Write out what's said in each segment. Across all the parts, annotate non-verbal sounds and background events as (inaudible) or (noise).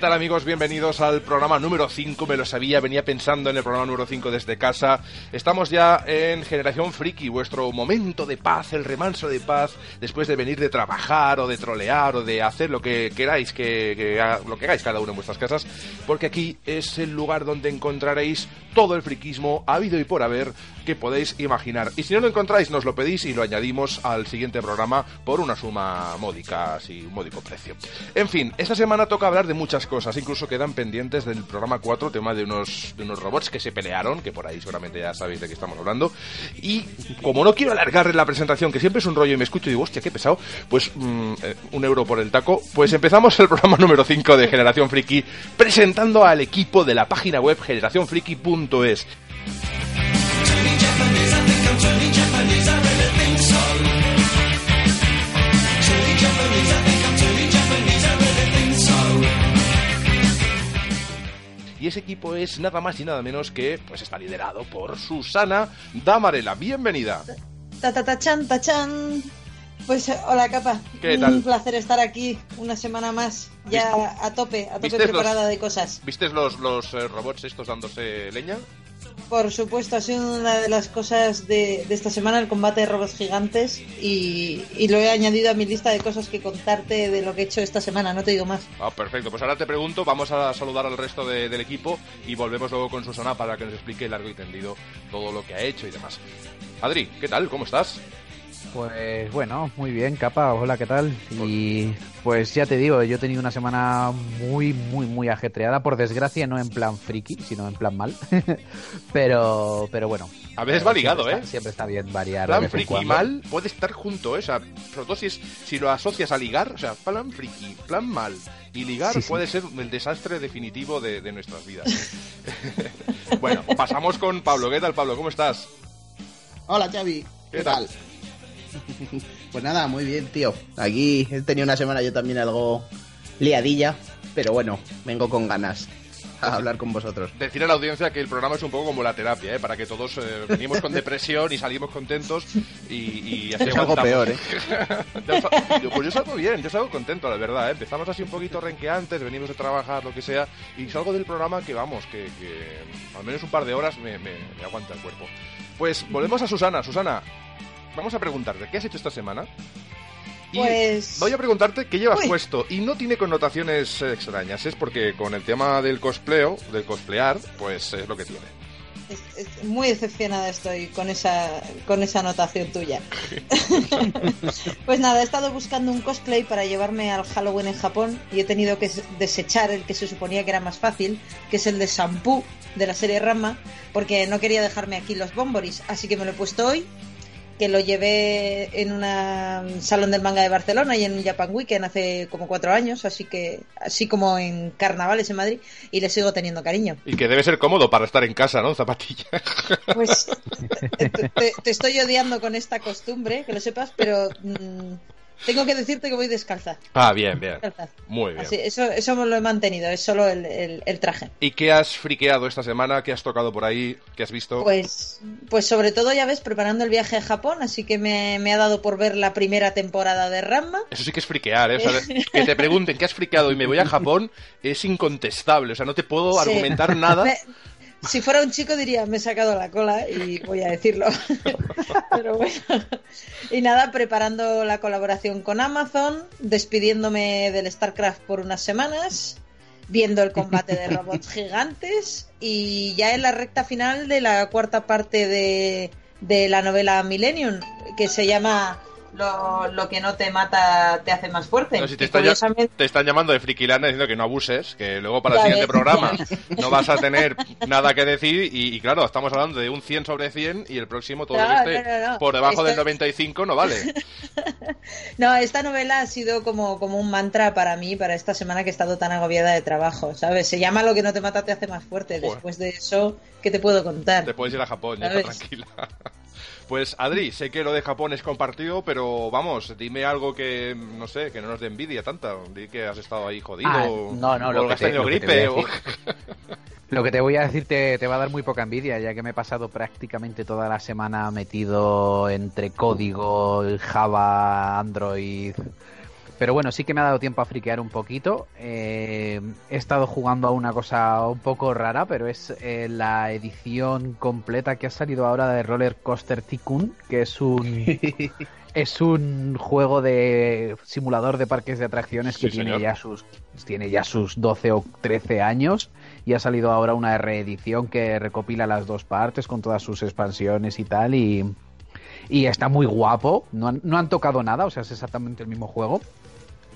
¿Qué tal amigos? Bienvenidos al programa número 5. Me lo sabía, venía pensando en el programa número 5 desde casa. Estamos ya en Generación Friki, vuestro momento de paz, el remanso de paz, después de venir de trabajar o de trolear o de hacer lo que queráis, que, lo que hagáis cada uno en vuestras casas, porque aquí es el lugar donde encontraréis todo el friquismo habido y por haber que podéis imaginar. Y si no lo encontráis, nos lo pedís y lo añadimos al siguiente programa por una suma módica, así, un módico precio. En fin, esta semana toca hablar de muchas cosas, incluso quedan pendientes del programa 4, tema de unos, de unos robots que se pelearon, que por ahí seguramente ya sabéis de qué estamos hablando. Y como no quiero alargar la presentación, que siempre es un rollo y me escucho y digo, hostia, qué pesado, pues mm, un euro por el taco, pues empezamos el programa (laughs) número 5 de Generación Friki presentando al equipo de la página web y ese equipo es nada más y nada menos que, pues está liderado por Susana Damarela. Bienvenida. Pues hola capa. ¿Qué tal? Un placer estar aquí una semana más, ya a tope, a tope preparada de cosas. ¿Viste los, los eh, robots estos dándose leña? Por supuesto, ha sido una de las cosas de, esta semana el combate de robots gigantes y, lo he añadido a mi lista de cosas que contarte de lo que he hecho esta semana, no te digo más. Ah, perfecto, pues ahora te pregunto, vamos a saludar al resto del equipo y volvemos luego con Susana para que nos explique largo y tendido todo lo que ha hecho y demás. Adri, ¿qué tal? ¿Cómo estás? Pues bueno, muy bien, capa, hola, ¿qué tal? Y pues ya te digo, yo he tenido una semana muy, muy, muy ajetreada, por desgracia, no en plan friki, sino en plan mal. (laughs) pero, pero bueno. A veces va ligado, ¿eh? siempre está bien variar. Plan friki y mal puede estar junto, ¿eh? O sea, sobre todo si, lo asocias a ligar, o sea, plan friki, plan mal y ligar puede ser el desastre definitivo de, nuestras vidas. (laughs) bueno, pasamos con Pablo. ¿Qué tal, Pablo? ¿Cómo estás? Hola, Xavi. ¿Qué, tal? (laughs) Pues nada, muy bien, tío. Aquí he tenido una semana yo también algo liadilla, pero bueno, vengo con ganas a hablar con vosotros. Decir a la audiencia que el programa es un poco como la terapia, ¿eh? para que todos eh, venimos con depresión y salimos contentos y, y así es algo peor, ¿eh? (laughs) pues yo salgo bien, yo salgo contento, la verdad. ¿eh? Empezamos así un poquito renqueantes, venimos de trabajar, lo que sea, y salgo del programa que vamos, que, al menos un par de horas me, me aguanta el cuerpo. Pues volvemos a Susana. Susana, vamos a preguntarte, ¿qué has hecho esta semana? Y pues... voy a preguntarte qué llevas puesto. Y no tiene connotaciones eh, extrañas, es porque con el tema del cospleo, del cosplear, pues es lo que tiene. muy decepcionada estoy con esa, con esa anotación tuya. (laughs) pues nada, he estado buscando un cosplay para llevarme al Halloween en Japón y he tenido que desechar el que se suponía que era más fácil, que es el de Shampoo de la serie Rama, porque no quería dejarme aquí los bomboris, así que me lo he puesto hoy que lo llevé en un salón del manga de Barcelona y en un Japan Weekend hace como cuatro años, así que así como en carnavales en Madrid y le sigo teniendo cariño. Y que debe ser cómodo para estar en casa, ¿no? Zapatilla. Pues (laughs) te, estoy odiando con esta costumbre, que lo sepas, pero mm, tengo que decirte que voy descalza. Ah, bien, bien. Muy bien. eso, eso lo he mantenido, es solo el, traje. ¿Y qué has friqueado esta semana? ¿Qué has tocado por ahí? ¿Qué has visto? Pues, pues sobre todo, ya ves, preparando el viaje a Japón, así que me, ha dado por ver la primera temporada de Ramma. Eso sí que es friquear, ¿eh? que te pregunten qué has friqueado y me voy a Japón es incontestable. O sea, no te puedo argumentar nada. Si fuera un chico diría, me he sacado la cola y voy a decirlo. (laughs) Pero bueno. Y nada, preparando la colaboración con Amazon, despidiéndome del StarCraft por unas semanas, viendo el combate de robots (laughs) gigantes y ya en la recta final de la cuarta parte de, de la novela Millennium, que se llama lo, lo, que no te mata te hace más fuerte. si te, están, llamando de frikilana diciendo que no abuses, que luego para el siguiente programa no vas a tener nada que decir y, claro, estamos hablando de un 100 sobre 100 y el próximo todo este por debajo del 95 no vale. (laughs) no, esta novela ha sido como, como un mantra para mí, para esta semana que he estado tan agobiada de trabajo, ¿sabes? Se llama Lo que no te mata te hace más fuerte. Después de eso, ¿qué te puedo contar? Te puedes ir a Japón, ya tranquila. Pues Adri, sé que lo de Japón es compartido, pero vamos, dime algo que, no sé, que no nos dé envidia tanta. Di que has estado ahí jodido. Ah, no, no, lo que, gripe. Lo que te voy a decir te, te, va a dar muy poca envidia, ya que me he pasado prácticamente toda la semana metido entre código, Java, Android Pero bueno, sí que me ha dado tiempo a friquear un poquito. Eh, he estado jugando a una cosa un poco rara, pero es eh, la edición completa que ha salido ahora de Roller Coaster Tycoon, que es un (laughs) es un juego de simulador de parques de atracciones que Sí, tiene señor. ya sus tiene ya sus 12 o 13 años y ha salido ahora una reedición que recopila las dos partes con todas sus expansiones y tal y y está muy guapo. No han, no han tocado nada, o sea, es exactamente el mismo juego,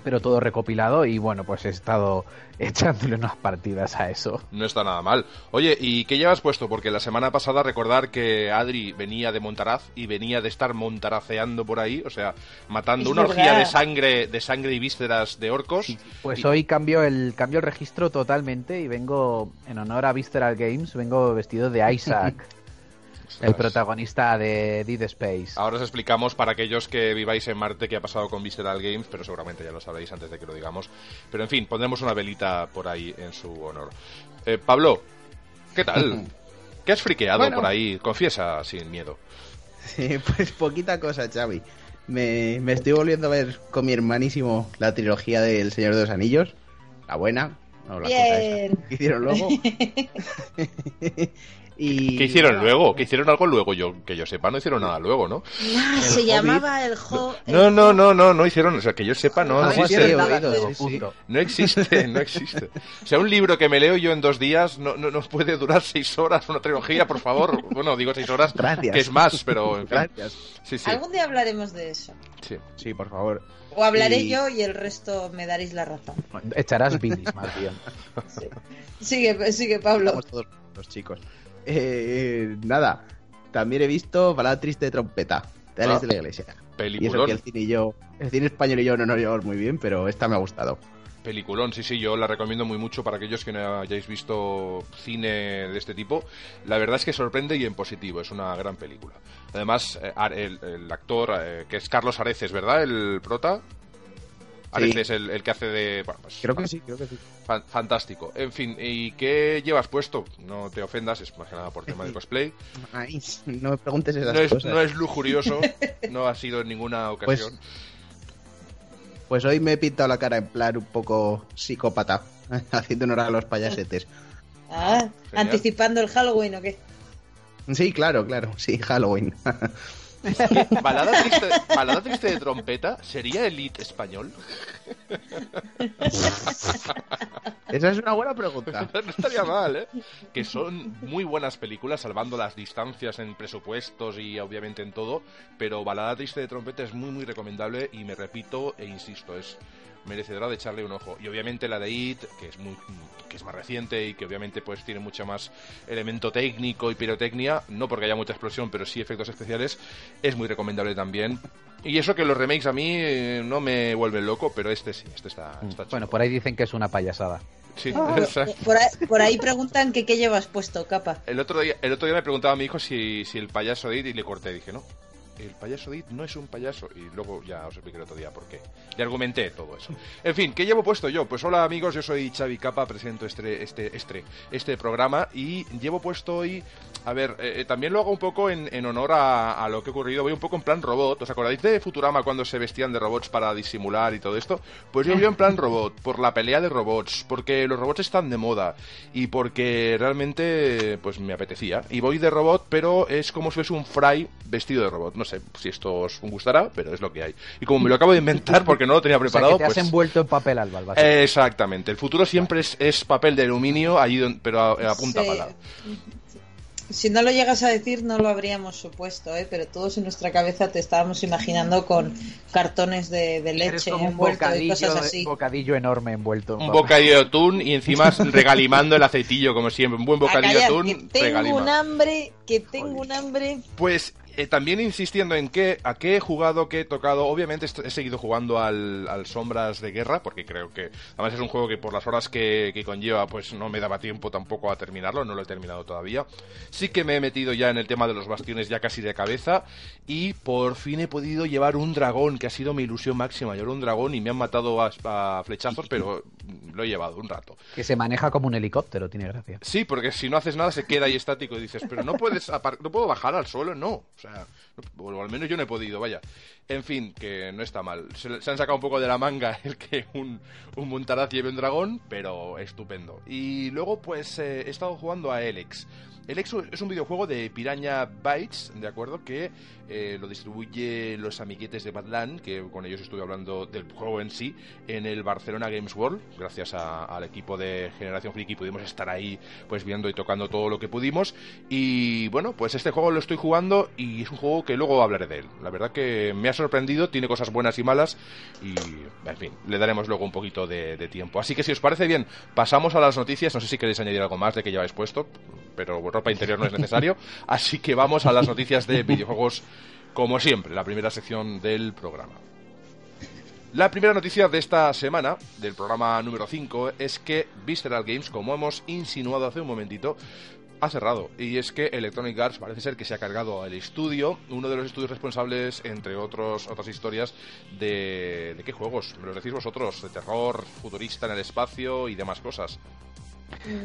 pero todo recopilado y bueno, pues he estado (laughs) echándole unas partidas a eso. No está nada mal. Oye, ¿y qué llevas puesto? Porque la semana pasada recordar que Adri venía de Montaraz y venía de estar montaraceando por ahí, o sea, matando Es una orgía de sangre, de sangre y vísceras de orcos. Pues Y- hoy cambio el cambio el registro totalmente y vengo en honor a Visceral Games, vengo vestido de Isaac, (laughs) el Ostras. protagonista de Dead Space. Ahora os explicamos para aquellos que viváis en Marte qué ha pasado con Visceral Games, pero seguramente ya lo sabréis antes de que lo digamos. Pero en fin, pondremos una velita por ahí en su honor. Eh, Pablo, ¿qué tal? (laughs) ¿Qué has friqueado Bueno. por ahí? Confiesa sin miedo. Sí, pues poquita cosa, Xavi. Me, me estoy volviendo a ver con mi hermanísimo la trilogía del Señor de los Anillos. La buena, no la cosa esa Bien. (laughs) que hicieron luego. (laughs) y ¿Qué hicieron luego? ¿Qué hicieron algo luego? Yo que yo sepa, no hicieron nada luego, ¿no? Ah, se Hobbit. llamaba el jo... No, no, no, no, no hicieron, o sea, que yo sepa, no, no existe. pero sí, sí. No existe, no existe. O sea, un libro que me leo yo en dos días no, no, no puede durar seis horas, una trilogía, por favor. Bueno, digo seis horas, Gracias. que es más, pero en fin. Gracias. Sí, sí, Algún día hablaremos de eso. sí. Sí, por favor. O hablaré Y- yo y el resto me daréis la razón. Echarás bilis más bien. Sí. Sigue, sigue, Pablo. Estamos todos los chicos. Eh, nada, también he visto Balada Triste de Trompeta, de Alex Ah. de la Iglesia. Y eso Peliculón. que el cine y yo, el cine español y yo no nos llevamos muy bien, pero esta me ha gustado. Peliculón, sí, sí, yo la recomiendo muy mucho para aquellos que no hayáis visto cine de este tipo. La verdad es que sorprende y en positivo, es una gran película. Además, eh, el, el actor, eh, que es Carlos Areces, ¿verdad? El prota. Areces, el, el que hace de... Bueno, pues, Creo que sí, creo que sí. fan- fantástico. En fin, ¿y qué llevas puesto? No te ofendas, es más que nada por tema de cosplay. (laughs) Ay, no me preguntes esas No es, cosas. no es lujurioso, (laughs) no ha sido en ninguna ocasión. Pues hoy me he pintado la cara en plan un poco psicópata, (laughs) haciendo honor a los payasetes. Ah, Genial. anticipando el Halloween o qué. Sí, claro, claro, sí, Halloween. ¿Balada triste, balada triste de trompeta sería elite español? Esa es una buena pregunta. (laughs) No estaría mal, ¿eh? Que son muy buenas películas, salvando las distancias en presupuestos y obviamente en todo, pero Balada Triste de Trompeta es muy, muy recomendable y me repito e insisto, es merecedora de echarle un ojo. Y obviamente la de It, que es muy que es más reciente y que obviamente pues tiene mucho más elemento técnico y pirotecnia, no porque haya mucha explosión, pero sí efectos especiales, es muy recomendable también. Y eso que los remakes a mí eh, no me vuelven loco, pero este sí, este está, está Bueno, por ahí dicen que es una payasada. Sí, Ah, (laughs) exacto. Por ahí, por ahí preguntan que qué llevas puesto, capa. El otro día, el otro día me preguntaba a mi hijo si, si el payaso de It y le corté. Dije, no, el payaso de It no es un payaso. Y luego ya os expliqué otro día por qué. Le argumenté todo eso. En fin, ¿qué llevo puesto yo? Pues hola amigos, yo soy Xavi Capa, presento este, este, este, este programa y llevo puesto hoy... A ver, eh, eh, también lo hago un poco en, en honor a, lo que ha ocurrido. Voy un poco en plan robot. ¿Os acordáis de Futurama cuando se vestían de robots para disimular y todo esto? Pues yo voy en plan robot, por la pelea de robots, porque los robots están de moda y porque realmente pues me apetecía. Y voy de robot, pero es como si fuese un fry vestido de robot. Sé si esto os gustará, pero es lo que hay. Y como me lo acabo de inventar porque no lo tenía O sea, preparado, que te has pues... envuelto en papel básicamente. Exactamente, el futuro siempre es, es papel de aluminio, allí don- pero a, a punta Sí. pala. Si no lo llegas a decir, no lo habríamos supuesto, ¿eh? pero todos en nuestra cabeza te estábamos imaginando con cartones de, leche como un envuelto y cosas así. bocadillo enorme envuelto. en Un papel. bocadillo de atún y encima (laughs) regalimando el aceitillo, como siempre. Un buen A bocadillo de atún, que tengo regalima. un hambre, que tengo un hambre. Pues eh, también insistiendo en qué, a qué he jugado, qué he tocado. Obviamente he seguido jugando al, al Sombras de Guerra, porque creo que además es un juego que por las horas que, que conlleva, pues no me daba tiempo tampoco a terminarlo, no lo he terminado todavía. Sí que me he metido ya en el tema de los bastiones ya casi de cabeza y por fin he podido llevar un dragón, que ha sido mi ilusión máxima, llevar un dragón y me han matado a, a flechazos, pero lo he llevado un rato. Que se maneja como un helicóptero, tiene gracia. Sí, porque si no haces nada se queda ahí estático y dices, pero no puedes no puedo bajar al suelo, no. O sea, o al menos yo no he podido, vaya. En fin, que no está mal. Se, han sacado un poco de la manga (laughs) el que un, un Montaraz lleve un dragón, pero estupendo. Y luego, pues, eh, he estado jugando a Elex. El Exo es un videojuego de Piraña Bytes, ¿de acuerdo? Que eh, lo distribuye los amiguetes de Badland, que con ellos estuve hablando del juego en sí, en el Barcelona Games World. Gracias al equipo de Generación Friki pudimos estar ahí pues viendo y tocando todo lo que pudimos. Y bueno, pues este juego lo estoy jugando y es un juego que luego hablaré de él. La verdad que me ha sorprendido, tiene cosas buenas y malas y, en fin, le daremos luego un poquito de, de tiempo. Así que si os parece bien, pasamos a las noticias. No sé si queréis añadir algo más de que ya habéis puesto, pero ropa interior no es necesario. (laughs) Así que vamos a las noticias de videojuegos, como siempre, la primera sección del programa. La primera noticia de esta semana, del programa número 5, es que Visceral Games, como hemos insinuado hace un momentito, ha cerrado. Y es que Electronic Arts parece ser que se ha cargado al estudio, uno de los estudios responsables, entre otros, otras historias, de, de qué juegos, me lo decís vosotros, de terror, futurista en el espacio y demás cosas.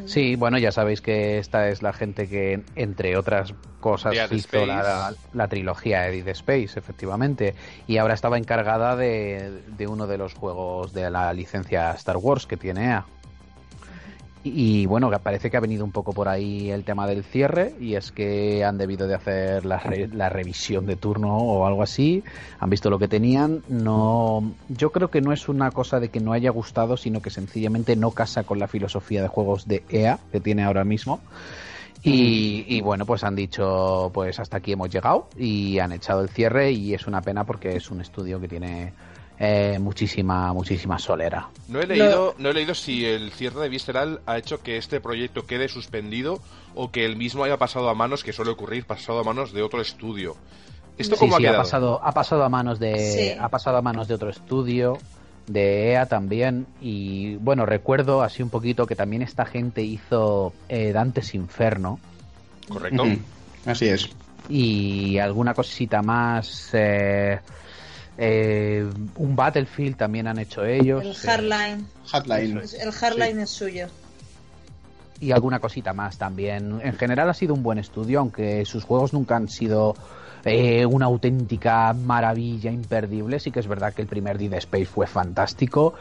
Sí, bueno, ya sabéis que esta es la gente que, entre otras cosas, hizo la, la, trilogía Edith Space, efectivamente, y ahora estaba encargada de, de, uno de los juegos de la licencia Star Wars que tiene EA. Y, bueno, parece que ha venido un poco por ahí el tema del cierre y es que han debido de hacer la, la, revisión de turno o algo así, han visto lo que tenían, no yo creo que no es una cosa de que no haya gustado, sino que sencillamente no casa con la filosofía de juegos de EA que tiene ahora mismo. Y, y, bueno, pues han dicho, pues hasta aquí hemos llegado y han echado el cierre y es una pena porque es un estudio que tiene eh, muchísima, muchísima solera. No he, leído, no he leído si el cierre de Visceral ha hecho que este proyecto quede suspendido o que el mismo haya pasado a manos, que suele ocurrir, pasado a manos de otro estudio. ¿Esto cómo ha, pasado, ha pasado a manos de, ha pasado a manos de otro estudio de EA también y bueno recuerdo así un poquito que también esta gente hizo eh, Dantes Inferno. Correcto. Así es. Y alguna cosita más eh, eh, un Battlefield también han hecho ellos. El Hardline. Hardline. El Hardline sí. es suyo. Y alguna cosita más también. En general ha sido un buen estudio, aunque sus juegos nunca han sido eh, una auténtica maravilla imperdible. Sí que es verdad que el primer Dead Space fue fantástico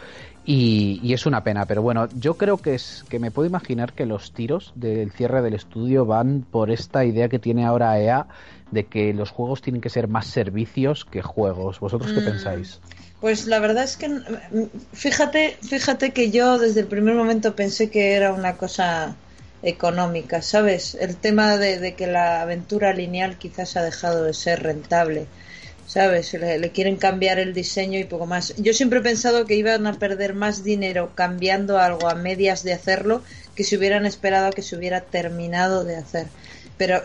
y, y, es una pena. Pero bueno, yo creo que es que me puedo imaginar que los tiros del cierre del estudio van por esta idea que tiene ahora EA de que los juegos tienen que ser más servicios que juegos. ¿Vosotros qué mm, pensáis? Pues la verdad es que fíjate, fíjate que yo desde el primer momento pensé que era una cosa económica, ¿sabes? El tema de, de que la aventura lineal quizás ha dejado de ser rentable. ¿sabes? Le, le, quieren cambiar el diseño y poco más. Yo siempre he pensado que iban a perder más dinero cambiando algo a medias de hacerlo que si hubieran esperado a que se hubiera terminado de hacer. Pero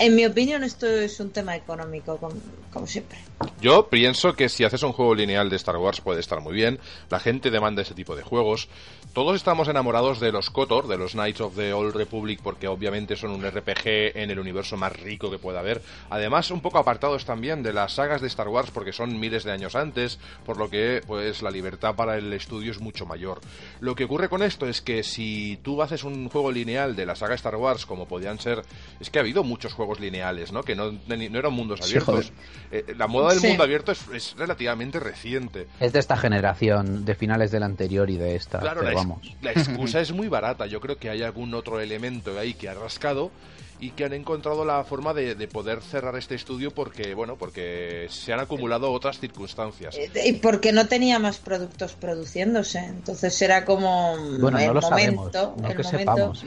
en mi opinión esto es un tema económico, como, como, siempre. Yo pienso que si haces un juego lineal de Star Wars puede estar muy bien. La gente demanda ese tipo de juegos. Todos estamos enamorados de los KOTOR, de los Knights of the Old Republic, porque obviamente son un RPG en el universo más rico que pueda haber. Además, un poco apartados también de las sagas de Star Wars, porque son miles de años antes, por lo que pues la libertad para el estudio es mucho mayor. Lo que ocurre con esto es que si tú haces un juego lineal de la saga Star Wars, como podían ser es que ha habido muchos juegos lineales, ¿no? Que no, no eran mundos abiertos. Sí, eh, la moda del sí. mundo abierto es, es, relativamente reciente. Es de esta generación, de finales del anterior y de esta. Claro, la, vamos. la excusa (laughs) es muy barata. Yo creo que hay algún otro elemento ahí que ha rascado y que han encontrado la forma de, de, poder cerrar este estudio porque bueno porque se han acumulado otras circunstancias y porque no tenía más productos produciéndose entonces era como bueno el no lo momento sabemos, no el que momento sepamos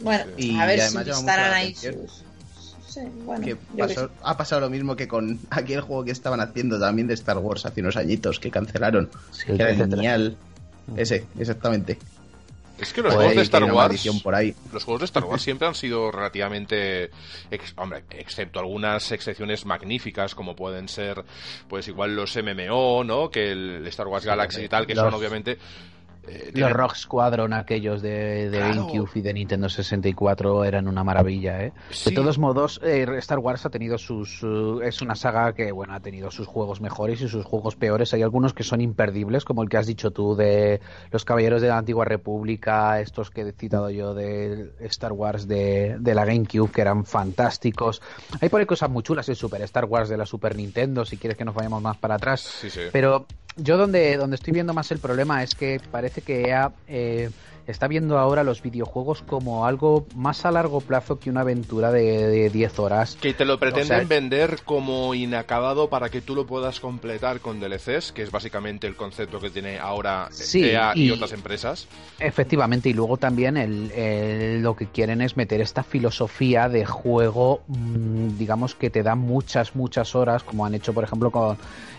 bueno, y a ver además si estarán ahí sus... Bueno, que pasó- ha pasado lo mismo que con (laughs) aquel juego que estaban haciendo también de Star Wars hace unos añitos que cancelaron. Sí, que era 33. genial. Ese, exactamente. es que los juegos de Star Wars por ahí. los juegos de Star Wars (laughs) siempre han sido relativamente ex- hombre excepto algunas excepciones magníficas como pueden ser pues igual los MMO no que el Star Wars Galaxy y tal que son obviamente Eh, Los Rock Squadron, aquellos de, de GameCube y de Nintendo 64, eran una maravilla, ¿eh? De todos modos, eh, Star Wars ha tenido sus. es una saga que, bueno, ha tenido sus juegos mejores y sus juegos peores. Hay algunos que son imperdibles, como el que has dicho tú de Los Caballeros de la Antigua República, estos que he citado yo de Star Wars de, de la GameCube, que eran fantásticos. Hay por ahí cosas muy chulas, el Super Star Wars de la Super Nintendo, si quieres que nos vayamos más para atrás. Sí, sí. Pero yo donde, donde estoy viendo más el problema es que parece que EA eh, está viendo ahora los videojuegos como algo más a largo plazo que una aventura de, 10 horas. Que te lo pretenden vender como inacabado para que tú lo puedas completar con DLCs, que es básicamente el concepto que tiene ahora EA y, otras empresas. Efectivamente, y luego también el, lo que quieren es meter esta filosofía de juego, mm, digamos que te da muchas, muchas horas, como han hecho, por ejemplo, con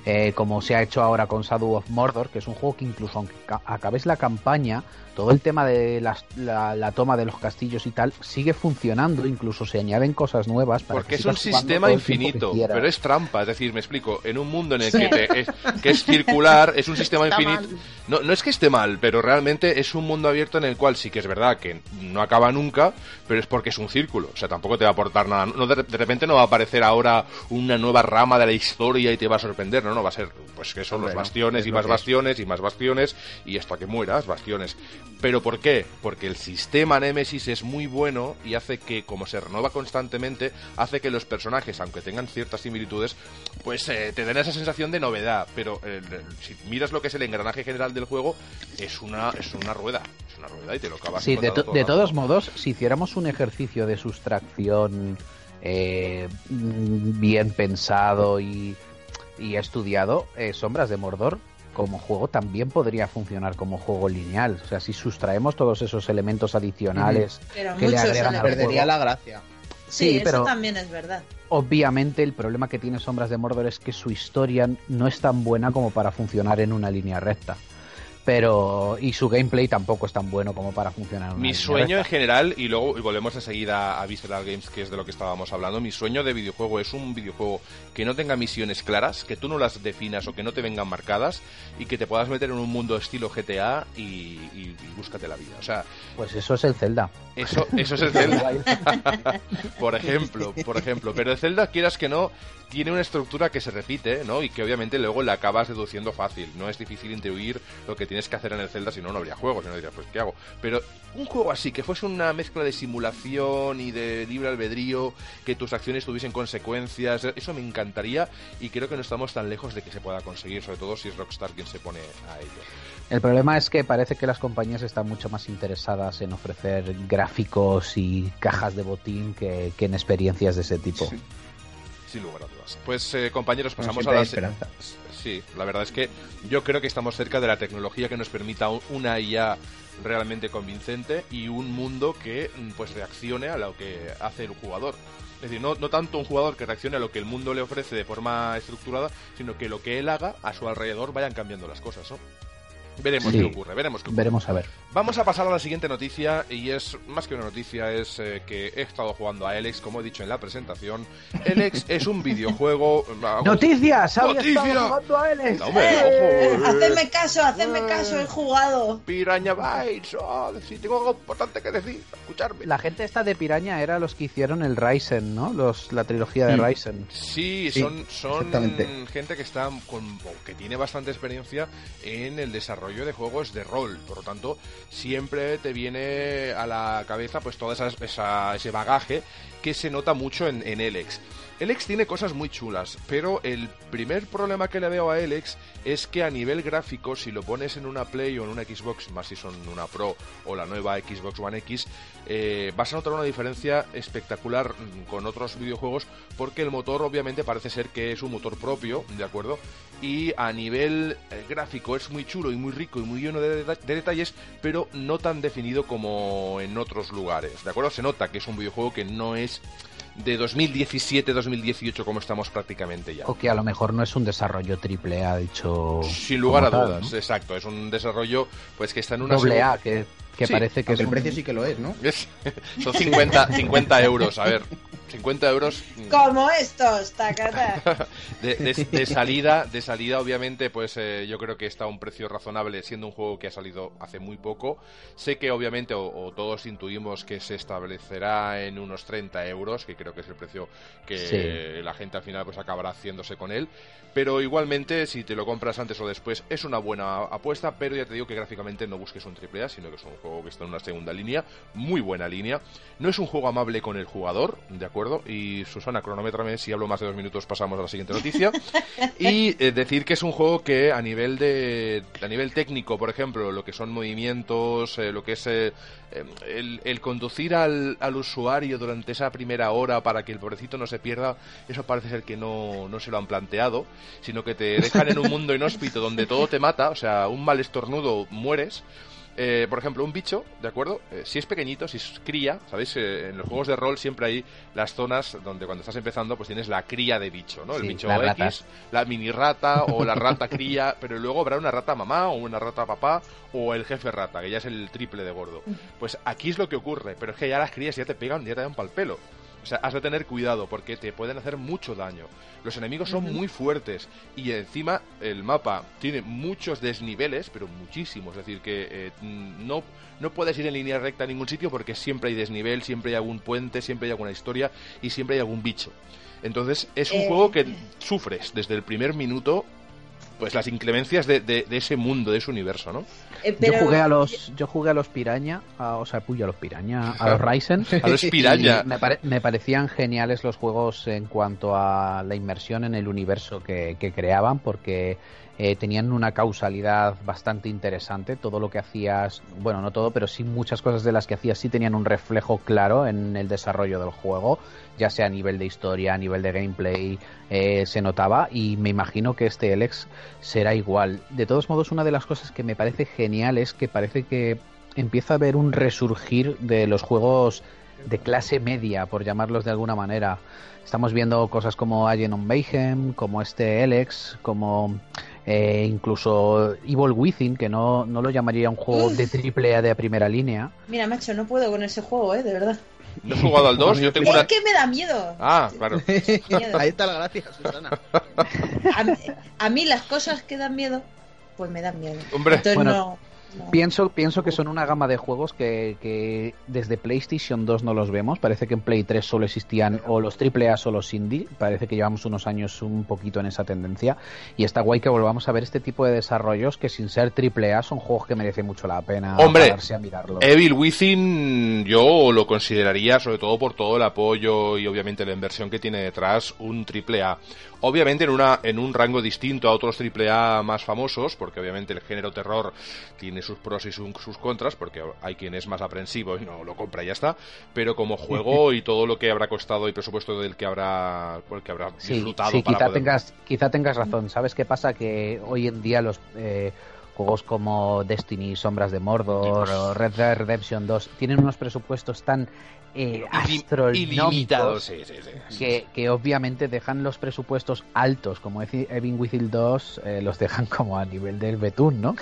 eh, como se ha hecho ahora con Shadow of Mordor, que es un juego que incluso aunque acabes la campaña, todo el tema de la, toma de los castillos y tal sigue funcionando, incluso se añaden cosas nuevas. Porque es un sistema infinito, pero es trampa, es decir, me explico, en un mundo en el que, es, que es circular, es un (laughs) sistema infinito. No, no es que esté mal, pero realmente es un mundo abierto en el cual sí que es verdad que no acaba nunca, pero es porque es un círculo, o sea, tampoco te va a aportar nada. No, de, repente no va a aparecer ahora una nueva rama de la historia y te va a sorprender, no, no, va a ser pues que son los bastiones y más bastiones y más bastiones y hasta que mueras, bastiones. ¿Pero por qué? Porque el sistema Nemesis es muy bueno y hace que, como se renueva constantemente, hace que los personajes, aunque tengan ciertas similitudes, pues eh, te den esa sensación de novedad. Pero eh, si miras lo que es el engranaje general del juego, es una, es una rueda. Es una rueda y te lo acabas Sí, de, de todos modos, si hiciéramos un ejercicio de sustracción eh, bien pensado y, y estudiado, Sombras de Mordor como juego también podría funcionar como juego lineal. O sea, si sustraemos todos esos elementos adicionales que le agregan al perdería la gracia. Sí, pero eso también es verdad. Obviamente el problema que tiene Sombras de Mordor es que su historia no es tan buena como para funcionar en una línea recta pero y su gameplay tampoco es tan bueno como para funcionar. mi sueño en general y luego volvemos enseguida a Visceral Games que es de lo que estábamos hablando. Mi sueño de videojuego es un videojuego que no tenga misiones claras, que tú no las definas o que no te vengan marcadas y que te puedas meter en un mundo estilo GTA y, y, búscate la vida. O sea, pues eso es el Zelda. Eso, eso es el Zelda. (laughs) (laughs) por ejemplo, por ejemplo. Pero el Zelda quieras que no tiene una estructura que se repite, ¿no? Y que obviamente luego la acabas deduciendo fácil. No es difícil intuir lo que tienes que hacer en el Zelda, si no, no habría juegos. Si no dirías, pues, ¿qué hago? Pero un juego así, que fuese una mezcla de simulación y de libre albedrío, que tus acciones tuviesen consecuencias, eso me encantaría y creo que no estamos tan lejos de que se pueda conseguir, sobre todo si es Rockstar quien se pone a ello. El problema es que parece que las compañías están mucho más interesadas en ofrecer gráficos y cajas de botín que, en experiencias de ese tipo. Sin lugar a dudas. Pues eh, compañeros, pasamos a la esperanza. Sí, la verdad es que yo creo que estamos cerca de la tecnología que nos permita una IA realmente convincente y un mundo que mm, pues reaccione a lo que hace el jugador. Es decir, no, no tanto un jugador que reaccione a lo que el mundo le ofrece de forma estructurada, sino que lo que él haga a su alrededor vayan cambiando las cosas, ¿no? Veremos qué ocurre, veremos qué ocurre. Veremos a ver. Vamos a pasar a la siguiente noticia y es más que una noticia, es eh, que he estado jugando a Elex, como he dicho en la presentación. Elex (laughs) es un videojuego. ¡Noticias! ¡Noticia! jugando a Elex! No, eh, hacedme caso, hacedme caso, he jugado. Piraña Bytes, oh, si tengo algo importante que decir, escucharme. La gente esta de Piraña era los que hicieron el Ryzen, ¿no? Los, la trilogía de Ryzen. Sí, son, son gente que está con, que tiene bastante experiencia en el desarrollo de juegos de rol. Por lo tanto, siempre te viene a la cabeza pues todo esa, ese bagaje que se nota mucho en, en. Elex tiene cosas muy chulas, pero el primer problema que le veo a Elex es que a nivel gráfico, si lo pones en una Play o en una Xbox, más si son una Pro o la nueva Xbox One X, eh, vas a notar una diferencia espectacular con otros videojuegos porque el motor obviamente parece ser que es un motor propio, ¿de acuerdo? Y a nivel eh, gráfico es muy chulo y muy rico y muy lleno de, de detalles, pero no tan definido como en otros lugares, ¿de acuerdo? Se nota que es un videojuego que no es de 2017-2018 como estamos prácticamente ya. O que a lo mejor no es un desarrollo triple A, dicho... Sin lugar a dudas, exacto. Es un desarrollo pues que está en una... Doble A, que que parece que es el precio sí que lo es, ¿no? (laughs) son 50, 50 euros, a ver. (laughs) 50 euros. Mm. Como estos, tacata. (laughs) de, de, salida, de salida, obviamente, pues eh, yo creo que está a un precio razonable, siendo un juego que ha salido hace muy poco. Sé que obviamente, o, todos intuimos que se establecerá en unos 30 euros, que creo que es el precio que la gente al final pues acabará haciéndose con él. Pero igualmente, si te lo compras antes o después, es una buena apuesta, pero ya te digo que gráficamente no busques un triple A, sino que es un juego que está en una segunda línea, muy buena línea. No es un juego amable con el jugador, ¿de acuerdo? Y Susana, cronómetrame, si hablo más de dos minutos pasamos a la siguiente noticia. (laughs) y eh, decir que es un juego que a nivel de a nivel técnico, por ejemplo, lo que son movimientos, eh, lo que es eh, el, conducir al, al, usuario durante esa primera hora para que el pobrecito no se pierda, eso parece ser que no, no se lo han planteado sino que te dejan en un mundo inhóspito donde todo te mata, o sea, un mal estornudo mueres. Eh, por ejemplo, un bicho, ¿de acuerdo? Eh, si es pequeñito, si es cría, ¿sabéis? Eh, en los juegos de rol siempre hay las zonas donde cuando estás empezando, pues tienes la cría de bicho, ¿no? El bicho X, la mini rata o la rata cría, (laughs) pero luego habrá una rata mamá o una rata papá o el jefe rata, que ya es el triple de gordo. Pues aquí es lo que ocurre, pero es que ya las crías ya te pegan, ya te dan pal pelo. O sea, has de tener cuidado porque te pueden hacer mucho daño. Los enemigos son muy fuertes y encima el mapa tiene muchos desniveles, pero muchísimos. Es decir, que eh, no, no puedes ir en línea recta a ningún sitio porque siempre hay desnivel, siempre hay algún puente, siempre hay alguna historia y siempre hay algún bicho. Entonces es un eh, juego que sufres desde el primer minuto pues las inclemencias de, de, ese mundo, de ese universo, ¿no? Eh, yo jugué a los yo jugué a los piraña, o sea, puyo a los piraña, a los Ryzen. (laughs) a los piraña. Me, me, parecían geniales los juegos en cuanto a la inmersión en el universo que, que creaban, porque eh, tenían una causalidad bastante interesante. Todo lo que hacías, bueno, no todo, pero sí muchas cosas de las que hacías sí tenían un reflejo claro en el desarrollo del juego, ya sea a nivel de historia, a nivel de gameplay, eh, se notaba y me imagino que este Elex será igual. De todos modos, una de las cosas que me parece genial es que parece que empieza a haber un resurgir de los juegos de clase media, por llamarlos de alguna manera. Estamos viendo cosas como Alien on Mayhem, como este Elex, como eh, incluso Evil Within, que no, no lo llamaría un juego de triple A de primera línea. Mira, macho, no puedo con ese juego, ¿eh? De verdad. ¿No has jugado al 2? Yo tengo es que me da miedo. Ah, claro. (laughs) Ahí está la gracia, Susana. A, mí las cosas que dan miedo, pues me dan miedo. Hombre, Entonces no... Pienso, pienso que son una gama de juegos que, desde PlayStation 2 no los vemos. Parece que en Play 3 solo existían o los AAA o los indie. Parece que llevamos unos años un poquito en esa tendencia. Y está guay que volvamos a ver este tipo de desarrollos que sin ser AAA son juegos que merece mucho la pena Hombre, a mirarlo. Evil Within yo lo consideraría, sobre todo por todo el apoyo y obviamente la inversión que tiene detrás, un AAA. Obviamente en, una, en un rango distinto a otros AAA más famosos, porque obviamente el género terror tiene sus pros y sus, contras, porque hay quien es más aprensivo y no lo compra y ya está, pero como juego (laughs) y todo lo que habrá costado y presupuesto del que habrá, por que habrá disfrutado. Sí, quizá, tengas, quizá tengas razón. ¿Sabes qué pasa? Que hoy en día los... Eh, juegos como Destiny, Sombras de Mordor o Red Dead Redemption 2 tienen unos presupuestos tan eh, que, que, obviamente dejan los presupuestos altos, como decir Evin Within 2 eh, los dejan (laughs) como a nivel del betún, ¿no?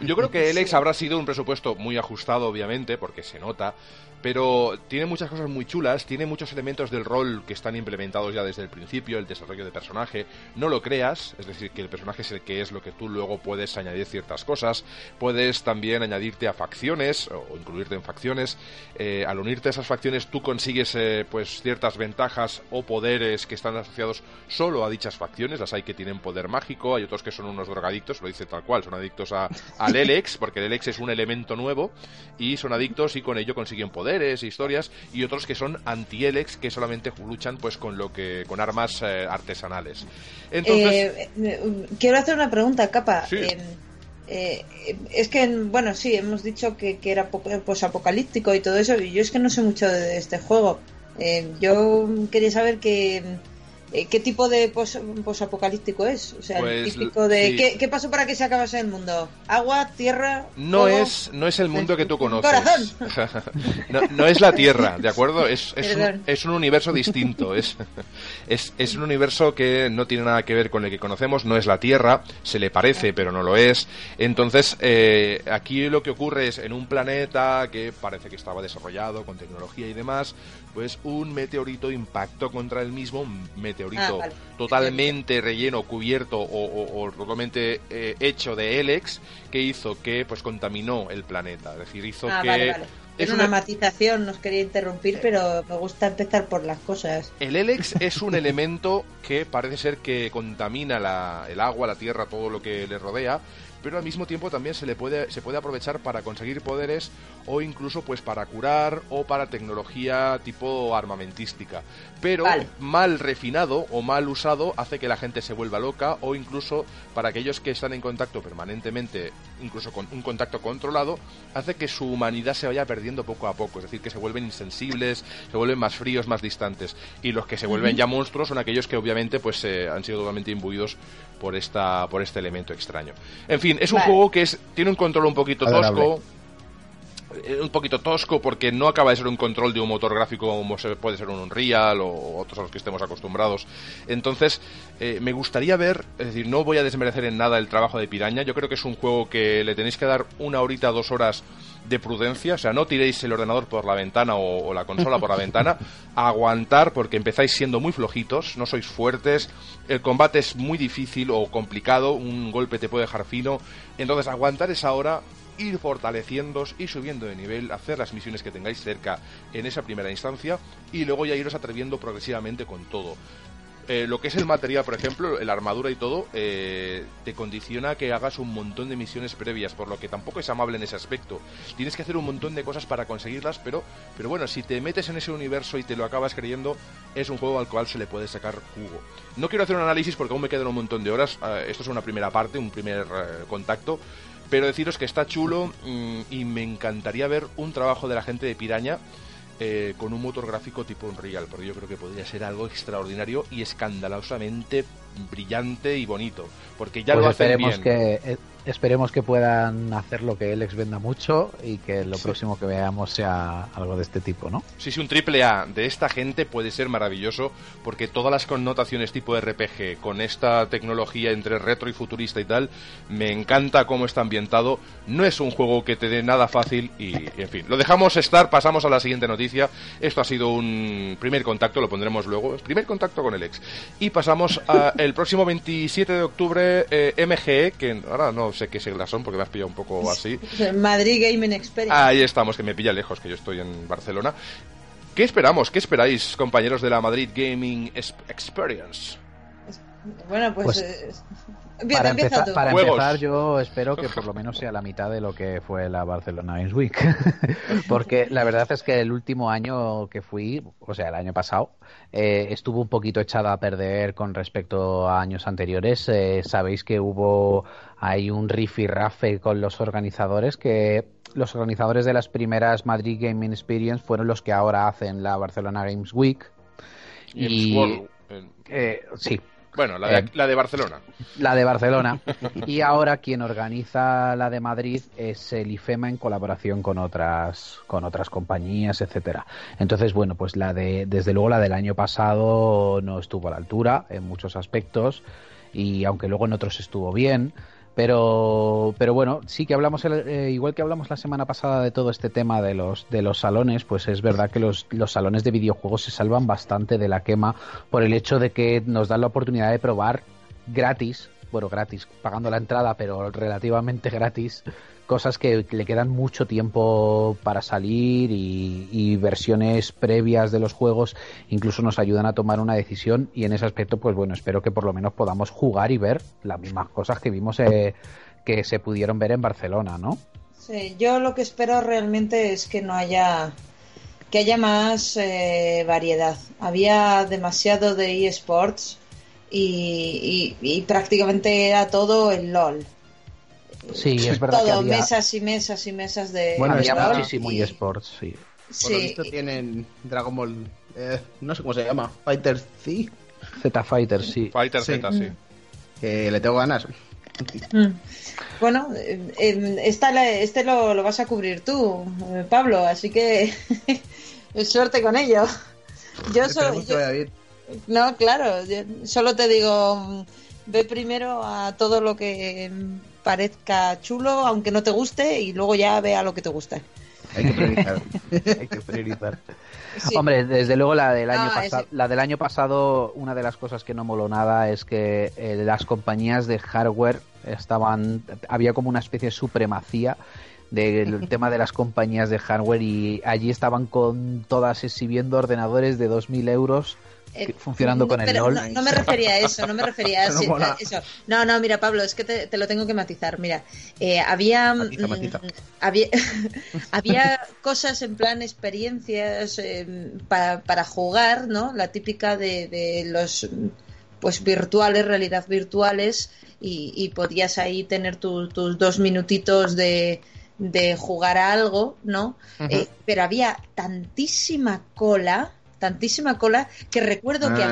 Yo creo que Alex habrá sido un presupuesto muy ajustado, obviamente, porque se nota, pero tiene muchas cosas muy chulas, tiene muchos elementos del rol que están implementados ya desde el principio, el desarrollo de personaje, no lo creas, es decir, que el personaje es el que es lo que tú luego puedes añadir ciertas cosas, puedes también añadirte a facciones o incluirte en facciones, eh, al unirte a esas facciones tú consigues eh, pues ciertas ventajas o poderes que están asociados solo a dichas facciones, las hay que tienen poder mágico, hay otros que son unos drogadictos, lo dice tal cual, son adictos a, al (laughs) Elex, porque el Elex es un elemento nuevo y son adictos y con ello consiguen poder poderes, historias, y otros que son anti-Elex, que solamente luchan pues con lo que con armas eh, artesanales. Entonces, eh, eh, quiero hacer una pregunta, Capa. es que, bueno, sí, hemos dicho que, que era pues apocalíptico y todo eso, y yo es que no sé mucho de este juego. yo quería saber que eh, ¿qué tipo de posapocalíptico es? O sea, el Pues, típico de sí. ¿qué, qué pasó para que se acabase el mundo? ¿Agua, tierra? No fuego? es, no es el mundo que tú conoces. Corazón. (laughs) no, no es la Tierra, ¿de acuerdo? Es, es, un, es un universo distinto. Es, es, es un universo que no tiene nada que ver con el que conocemos. No es la Tierra, se le parece, pero no lo es. Entonces, eh, aquí lo que ocurre es en un planeta que parece que estaba desarrollado con tecnología y demás, pues un meteorito impactó contra el mismo, un meteorito Ah, vale. totalmente relleno, cubierto o, o- o totalmente eh, hecho de Elex, que hizo que pues contaminó el planeta. Es decir, hizo Ah, que vale, vale. es una una- matización, nos quería interrumpir, pero me gusta empezar por las cosas. El Elex es un elemento que parece ser que contamina la- el agua, la tierra, todo lo que le rodea, pero al mismo tiempo también se le puede se puede aprovechar para conseguir poderes o incluso pues para curar o para tecnología tipo armamentística. Pero Vale. mal refinado o mal usado hace que la gente se vuelva loca o incluso para aquellos que están en contacto permanentemente, incluso con un contacto controlado, hace que su humanidad se vaya perdiendo poco a poco, es decir, que se vuelven insensibles, se vuelven más fríos, más distantes. Y los que se vuelven ya monstruos son aquellos que obviamente pues eh, han sido totalmente imbuidos por esta por este elemento extraño. En fin, es un Vale. juego que es tiene un control un poquito Adorable. tosco, un poquito tosco porque no acaba de ser un control de un motor gráfico como se- puede ser un Unreal o otros a los que estemos acostumbrados. Entonces, eh, me gustaría ver, es decir, no voy a desmerecer en nada el trabajo de Piraña, yo creo que es un juego que le tenéis que dar una horita, dos horas de prudencia, o sea, no tiréis el ordenador por la ventana o, o la consola por la (laughs) ventana, aguantar porque empezáis siendo muy flojitos, no sois fuertes, el combate es muy difícil o complicado, un golpe te puede dejar fino, entonces aguantar esa hora ir fortaleciéndoos, ir subiendo de nivel, hacer las misiones que tengáis cerca en esa primera instancia y luego ya iros atreviendo progresivamente con todo. Eh, lo que es el material, por ejemplo, la armadura y todo, eh, te condiciona que hagas un montón de misiones previas, por lo que tampoco es amable en ese aspecto. Tienes que hacer un montón de cosas para conseguirlas, pero, pero bueno, si te metes en ese universo y te lo acabas creyendo, es un juego al cual se le puede sacar jugo. No quiero hacer un análisis porque aún me quedan un montón de horas. eh, esto es una primera parte, un primer eh, contacto. Pero deciros que está chulo mm, y me encantaría ver un trabajo de la gente de Piraña eh, con un motor gráfico tipo Unreal, porque yo creo que podría ser algo extraordinario y escandalosamente brillante y bonito, porque ya Pues lo hacen bien. que eh, esperemos que puedan hacer lo que Alex venda mucho y que lo Sí. próximo que veamos sea algo de este tipo, ¿no? Sí, sí, un triple A de esta gente puede ser maravilloso porque todas las connotaciones tipo RPG con esta tecnología entre retro y futurista y tal, me encanta cómo está ambientado. No es un juego que te dé nada fácil y, en fin, lo dejamos estar, pasamos a la siguiente noticia. Esto ha sido un primer contacto, lo pondremos luego, primer contacto con el ex. Y pasamos a el próximo 27 de octubre eh, MGE, que ahora no sé qué siglas son porque me has pillado un poco así. Madrid Gaming Experience. Ahí estamos, que me pilla lejos, que yo estoy en Barcelona. ¿Qué esperamos? ¿Qué esperáis, compañeros de la Madrid Gaming Experience? Bueno, pues. Pues, eh, para empezar, tú. para empezar, yo espero que por lo menos sea la mitad de lo que fue la Barcelona Games (laughs) Week. Porque la verdad es que el último año que fui, o sea, el año pasado, eh, estuvo un poquito echada a perder con respecto a años anteriores. Eh, Sabéis que hubo hay un rifirrafe con los organizadores que los organizadores de las primeras Madrid Gaming Experience fueron los que ahora hacen la Barcelona Games Week. Games Y World, eh, sí, bueno, la de, Eh. la de Barcelona. la de Barcelona. Y ahora quien organiza la de Madrid es el IFEMA en colaboración con otras, con otras compañías, etcétera. Entonces, bueno, pues la de, desde luego la del año pasado no estuvo a la altura en muchos aspectos. Y aunque luego en otros estuvo bien. Pero, pero bueno, sí que hablamos, eh, igual que hablamos la semana pasada de todo este tema de los, de los salones, pues es verdad que los, los salones de videojuegos se salvan bastante de la quema por el hecho de que nos dan la oportunidad de probar gratis, bueno, gratis, pagando la entrada, pero relativamente (laughs) gratis, cosas que le quedan mucho tiempo para salir y, versiones previas de los juegos incluso nos ayudan a tomar una decisión y en ese aspecto, pues bueno, espero que por lo menos podamos jugar y ver las mismas cosas que vimos eh, que se pudieron ver en Barcelona, ¿no? Sí, yo lo que espero realmente es que no haya que haya más eh, variedad. Había demasiado de eSports y, y, y prácticamente era todo el LOL. Sí, es verdad que Todo, había, mesas y mesas y mesas de bueno, había LOL muchísimo y- eSports, sí. Por lo Sí, visto tienen Dragon Ball, eh, no sé cómo se llama, Fighter Z. Z Fighter, sí. Fighter Sí. Z, sí. Que le tengo ganas. Mm. Bueno, eh, esta la- este lo, lo vas a cubrir tú, eh, Pablo, así que (laughs) suerte con ello. (laughs) Yo, so- Esperemos que yo- no, claro, yo solo te digo, mm, ve primero a todo lo que mm, parezca chulo, aunque no te guste, y luego ya ve a lo que te guste. Hay que priorizar. (laughs) Hay que priorizar. Sí. Hombre, desde luego la del año Ah, pasado, ese. la del año pasado, una de las cosas que no moló nada es que eh, las compañías de hardware estaban, había como una especie de supremacía del (laughs) tema de las compañías de hardware y allí estaban con todas exhibiendo ordenadores de 2.000 euros Eh, funcionando no, con el LOL. No, no me refería a eso, no me refería (laughs) a Eso no eso. No, no, mira, Pablo, es que te, te lo tengo que matizar. Mira, eh, había, Matiza, mm, matiza. había, (laughs) había cosas en plan experiencias eh, para, para jugar, ¿no? La típica de, de los pues virtuales, realidad virtuales, y, y podías ahí tener tu- tus dos minutitos de, de jugar a algo, ¿no? Eh, pero había tantísima cola, tantísima cola, que recuerdo que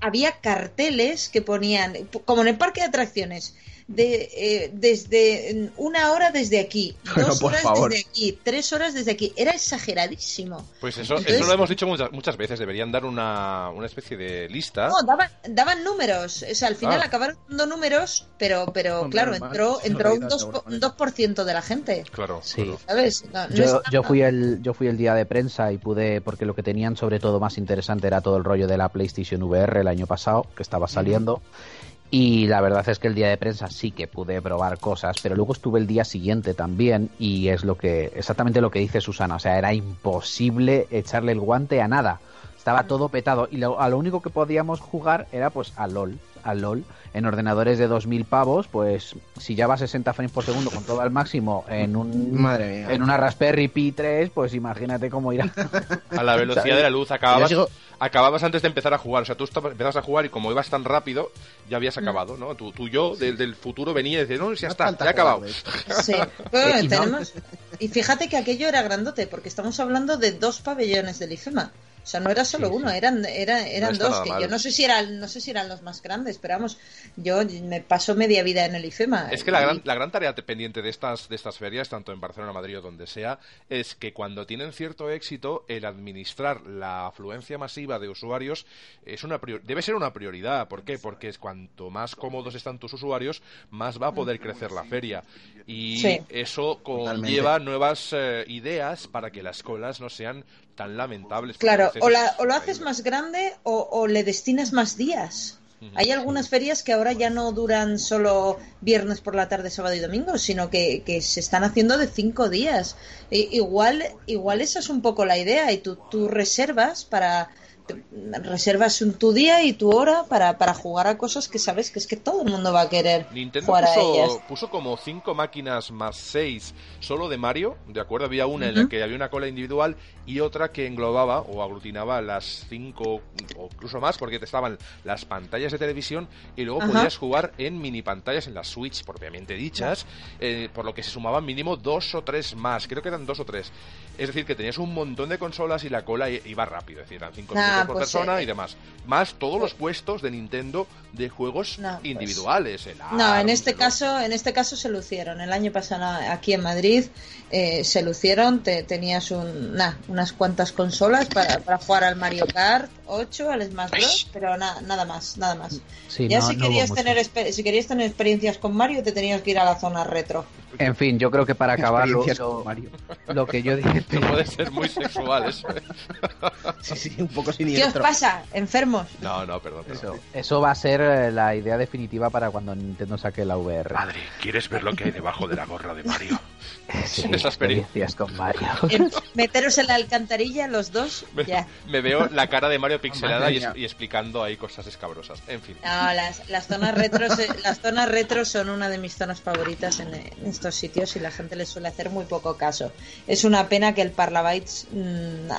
había, carteles que ponían, como en el parque de atracciones, de eh, desde una hora desde aquí, (laughs) Bueno, dos horas favor. desde aquí, tres horas desde aquí. Era exageradísimo. Pues eso, Entonces- eso lo hemos dicho muchas, muchas veces. Deberían dar una, una especie de lista. No, daban, daban números. O sea, al final Ah. acabaron dando números, pero, pero claro, entró, entró un, realidad, dos, seguramente. un 2% de la gente. Claro, Sí. claro. ¿Sabes? No, yo fui el yo fui el día de prensa y pude porque lo que tenían sobre todo más interesante era todo el rollo de la PlayStation VR el año pasado que estaba saliendo y la verdad es que el día de prensa sí que pude probar cosas pero luego estuve el día siguiente también y es lo que exactamente lo que dice Susana o sea era imposible echarle el guante a nada. Estaba todo petado y lo, a lo único que podíamos jugar era pues a LOL al LOL en ordenadores de 2000 pavos pues si ya va a 60 frames por segundo con todo al máximo en un Madre mía. en una Raspberry Pi 3, pues imagínate cómo irá. A la velocidad de la luz. Acababas, sigo- acababas antes de empezar a jugar. O sea, tú estabas- empezabas a jugar y como ibas tan rápido, ya habías Mm. acabado, ¿no? Tu, tu yo del, del futuro venía y decía, no, ya No está, ya he acabado. jugar, (laughs) Sí. (laughs) Bueno, Y tenemos... y fíjate que aquello era grandote, porque estamos hablando de dos pabellones del IFEMA. O sea, no era solo Sí, uno, eran, era- eran dos. Que mal. yo no sé si eran, no sé si eran los más grandes, pero vamos, yo me paso media vida en el IFEMA. Es que la Y- gran, la gran tarea te- pendiente de estas, de estas ferias, tanto en Barcelona, Madrid o donde sea, es que cuando tienen cierto éxito, el administrar la afluencia masiva de usuarios es una prior- debe ser una prioridad. ¿Por qué? Porque es cuanto más cómodos están tus usuarios, más va a poder crecer la feria. Y Sí. eso Totalmente. conlleva nuevas eh, ideas para que las colas no sean tan lamentables. Claro, o, la- o lo haces más grande o, o le destinas más días. Hay algunas ferias que ahora ya no duran solo viernes por la tarde, sábado y domingo, sino que, que se están haciendo de cinco días. Igual, igual esa es un poco la idea y tú, tú reservas para reservas un, tu día y tu hora para, para jugar a cosas que sabes que es que todo el mundo va a querer Nintendo jugar a ellas. puso, puso como cinco máquinas más seis solo de Mario, ¿de acuerdo? Había una en la que había una cola individual y otra que englobaba o aglutinaba las cinco o incluso más porque te estaban las pantallas de televisión y luego Ajá. podías jugar en mini pantallas en la Switch propiamente dichas, eh, por lo que se sumaban mínimo dos o tres más, creo que eran dos o tres. Es decir, que tenías un montón de consolas y la cola iba rápido, es decir, eran cinco Ah, minutos por pues, persona eh, y demás. Más todos los puestos de Nintendo de juegos pues- individuales. No, en este el caso, en este caso se lucieron. El año pasado aquí en Madrid eh, se lucieron. Te, tenías un, nah, unas cuantas consolas para, para jugar al Mario Kart 8, al Smash Bros, pero na- nada más, nada más. Sí, ya no- si querías tener si querías tener experiencias con Mario, te tenías que ir a la zona retro. En fin, yo creo que para acabar lo, lo que yo dije (laughs) Esto puede ser muy sexual eso. ¿eh? (laughs) Sí, sí, un poco ¿Qué os siniestro. pasa, enfermos? No, no, perdón. perdón. eso, eso va a ser eh, la idea definitiva para cuando Nintendo saque la VR. Madre, ¿quieres ver lo que hay debajo de la gorra de Mario? (laughs) Sí, esa experiencia. experiencias con Mario. Meteros en la alcantarilla los dos, Me, ya. me veo la cara de Mario pixelada y, y explicando ahí cosas escabrosas. En fin. No, las, las zonas retros, eh, las zonas retros son una de mis zonas favoritas en, en estos sitios y la gente les suele hacer muy poco caso. Es una pena que el Parlabytes mm,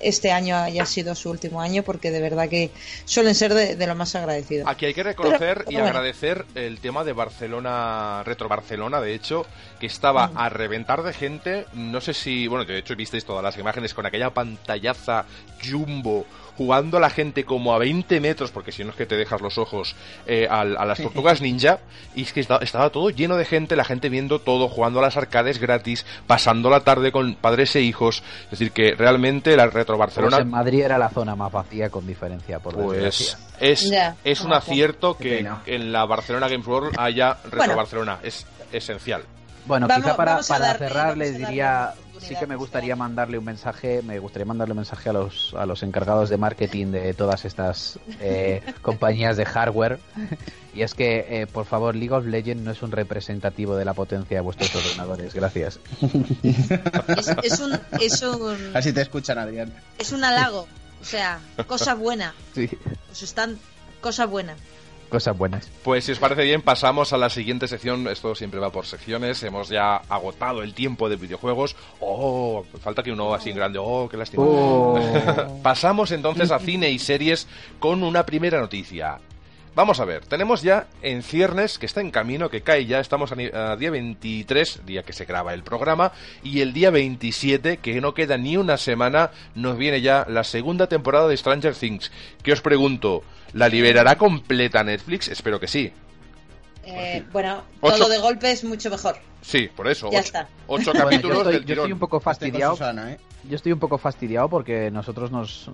este año haya sido su último año porque de verdad que suelen ser de, de lo más agradecido. Aquí hay que reconocer Pero- y bueno. agradecer el tema de Barcelona, Retro Barcelona, de hecho, que estaba Mm. a reventar de gente. No sé si, bueno, de hecho visteis todas las imágenes con aquella pantallaza jumbo jugando a la gente como a 20 metros, porque si no es que te dejas los ojos, eh, a, las tortugas ninja, y es que estaba, todo lleno de gente, la gente viendo todo, jugando a las arcades gratis, pasando la tarde con padres e hijos, es decir, que realmente la Retro Barcelona... Pues en Madrid era la zona más vacía con diferencia, por Pues es, es un acierto que en la Barcelona Games World haya Retro Barcelona, es esencial. Bueno, quizá para, para cerrar les diría sí que me gustaría mandarle un mensaje, me gustaría mandarle un mensaje a los, a los encargados de marketing de todas estas eh, (laughs) compañías de hardware. Y es que, eh, por favor, League of Legends no es un representativo de la potencia de vuestros ordenadores. Gracias. Es, un, es un... Así te escuchan, Adrián. Es un halago. O sea, cosa buena. Sí. Pues están cosa buena cosas buenas. Pues si os parece bien, pasamos a la siguiente sección. Esto siempre va por secciones. Hemos ya agotado el tiempo de videojuegos. Oh, falta que uno así en grande. Oh, qué lástima. Oh. (laughs) pasamos entonces a cine y series con una primera noticia. Vamos a ver, tenemos ya en ciernes, que está en camino, que cae ya, estamos a, día 23, día que se graba el programa, y el día 27, que no queda ni una semana, nos viene ya la segunda temporada de Stranger Things. Que os pregunto, ¿la liberará completa Netflix? Espero que sí. Eh, bueno, todo de golpe es mucho mejor. Sí, por eso. Ya está. Ocho capítulos yo estoy, un poco fastidiado. ¿eh? Yo estoy un poco fastidiado porque nosotros nos,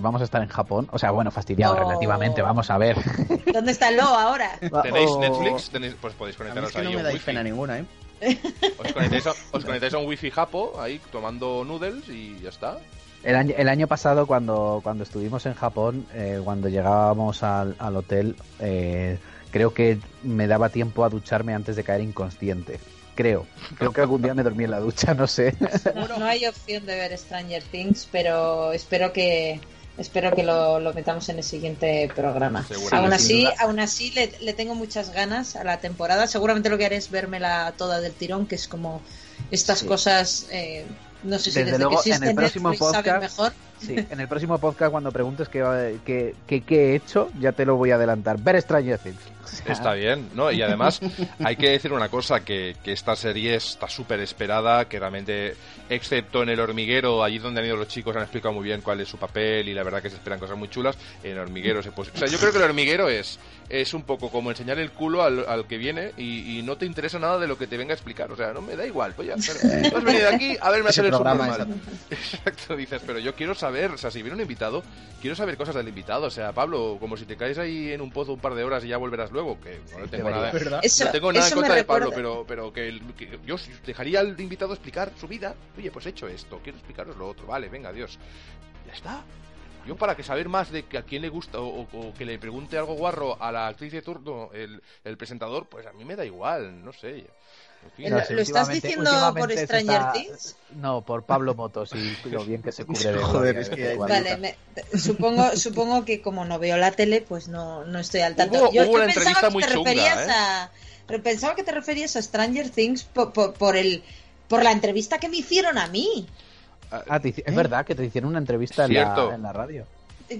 vamos a estar en Japón. O sea, bueno, fastidiado relativamente, vamos a ver. (laughs) ¿Dónde está el Lo ahora? ¿Tenéis Netflix? pues podéis conectaros a ahí. No me dais pena ninguna, ¿eh? (laughs) Os conectáis, a, os conectáis a un wifi japo ahí tomando noodles y ya está. El año, el año pasado cuando, cuando estuvimos en Japón, eh, cuando llegábamos al, al hotel, eh, creo que me daba tiempo a ducharme antes de caer inconsciente. Creo. Creo que algún día me dormí en la ducha, no sé. No, hay opción de ver Stranger Things, pero espero que espero que lo, metamos en el siguiente programa. Aún así, aún así le, tengo muchas ganas a la temporada. Seguramente lo que haré es vérmela toda del tirón, que es como estas cosas eh, no sé si desde, luego, en el próximo podcast, mejor. Sí, en el próximo podcast cuando preguntes qué, qué, qué, he hecho, ya te lo voy a adelantar. Ver Stranger Things. Está bien, ¿no? Y además hay que decir una cosa, que, que esta serie está súper esperada, que realmente, excepto en El Hormiguero, allí donde han ido los chicos han explicado muy bien cuál es su papel y la verdad que se esperan cosas muy chulas, en El Hormiguero se puede... O sea, yo creo que El Hormiguero es, es un poco como enseñar el culo al, al que viene y, no te interesa nada de lo que te venga a explicar, o sea, no me da igual, pues ya, pero, has venido aquí a verme hacer el programa (laughs) Exacto, dices, pero yo quiero saber, o sea, si viene un invitado, quiero saber cosas del invitado, o sea, Pablo, como si te caes ahí en un pozo un par de horas y ya volverás luego, que no tengo nada, no tengo nada en contra de Pablo, pero, pero que, yo dejaría al invitado explicar su vida. Oye, pues he hecho esto, quiero explicaros lo otro. Vale, venga, adiós. Ya está. Yo para que saber más de que a quién le gusta o, que le pregunte algo guarro a la actriz de turno, el, el presentador, pues a mí me da igual, no sé. ¿Lo, estás diciendo por Stranger Things? No, por Pablo Motos y lo bien que se cubre de (laughs) Joder, es que... Vale, supongo, supongo que como no veo la tele, pues no, no estoy al tanto. Hubo, yo, una entrevista muy chunga, ¿eh? a, Pensaba que te referías a Stranger Things por, por, el, por la entrevista que me hicieron a mí. Ah, es verdad que te hicieron una entrevista en la, en la radio.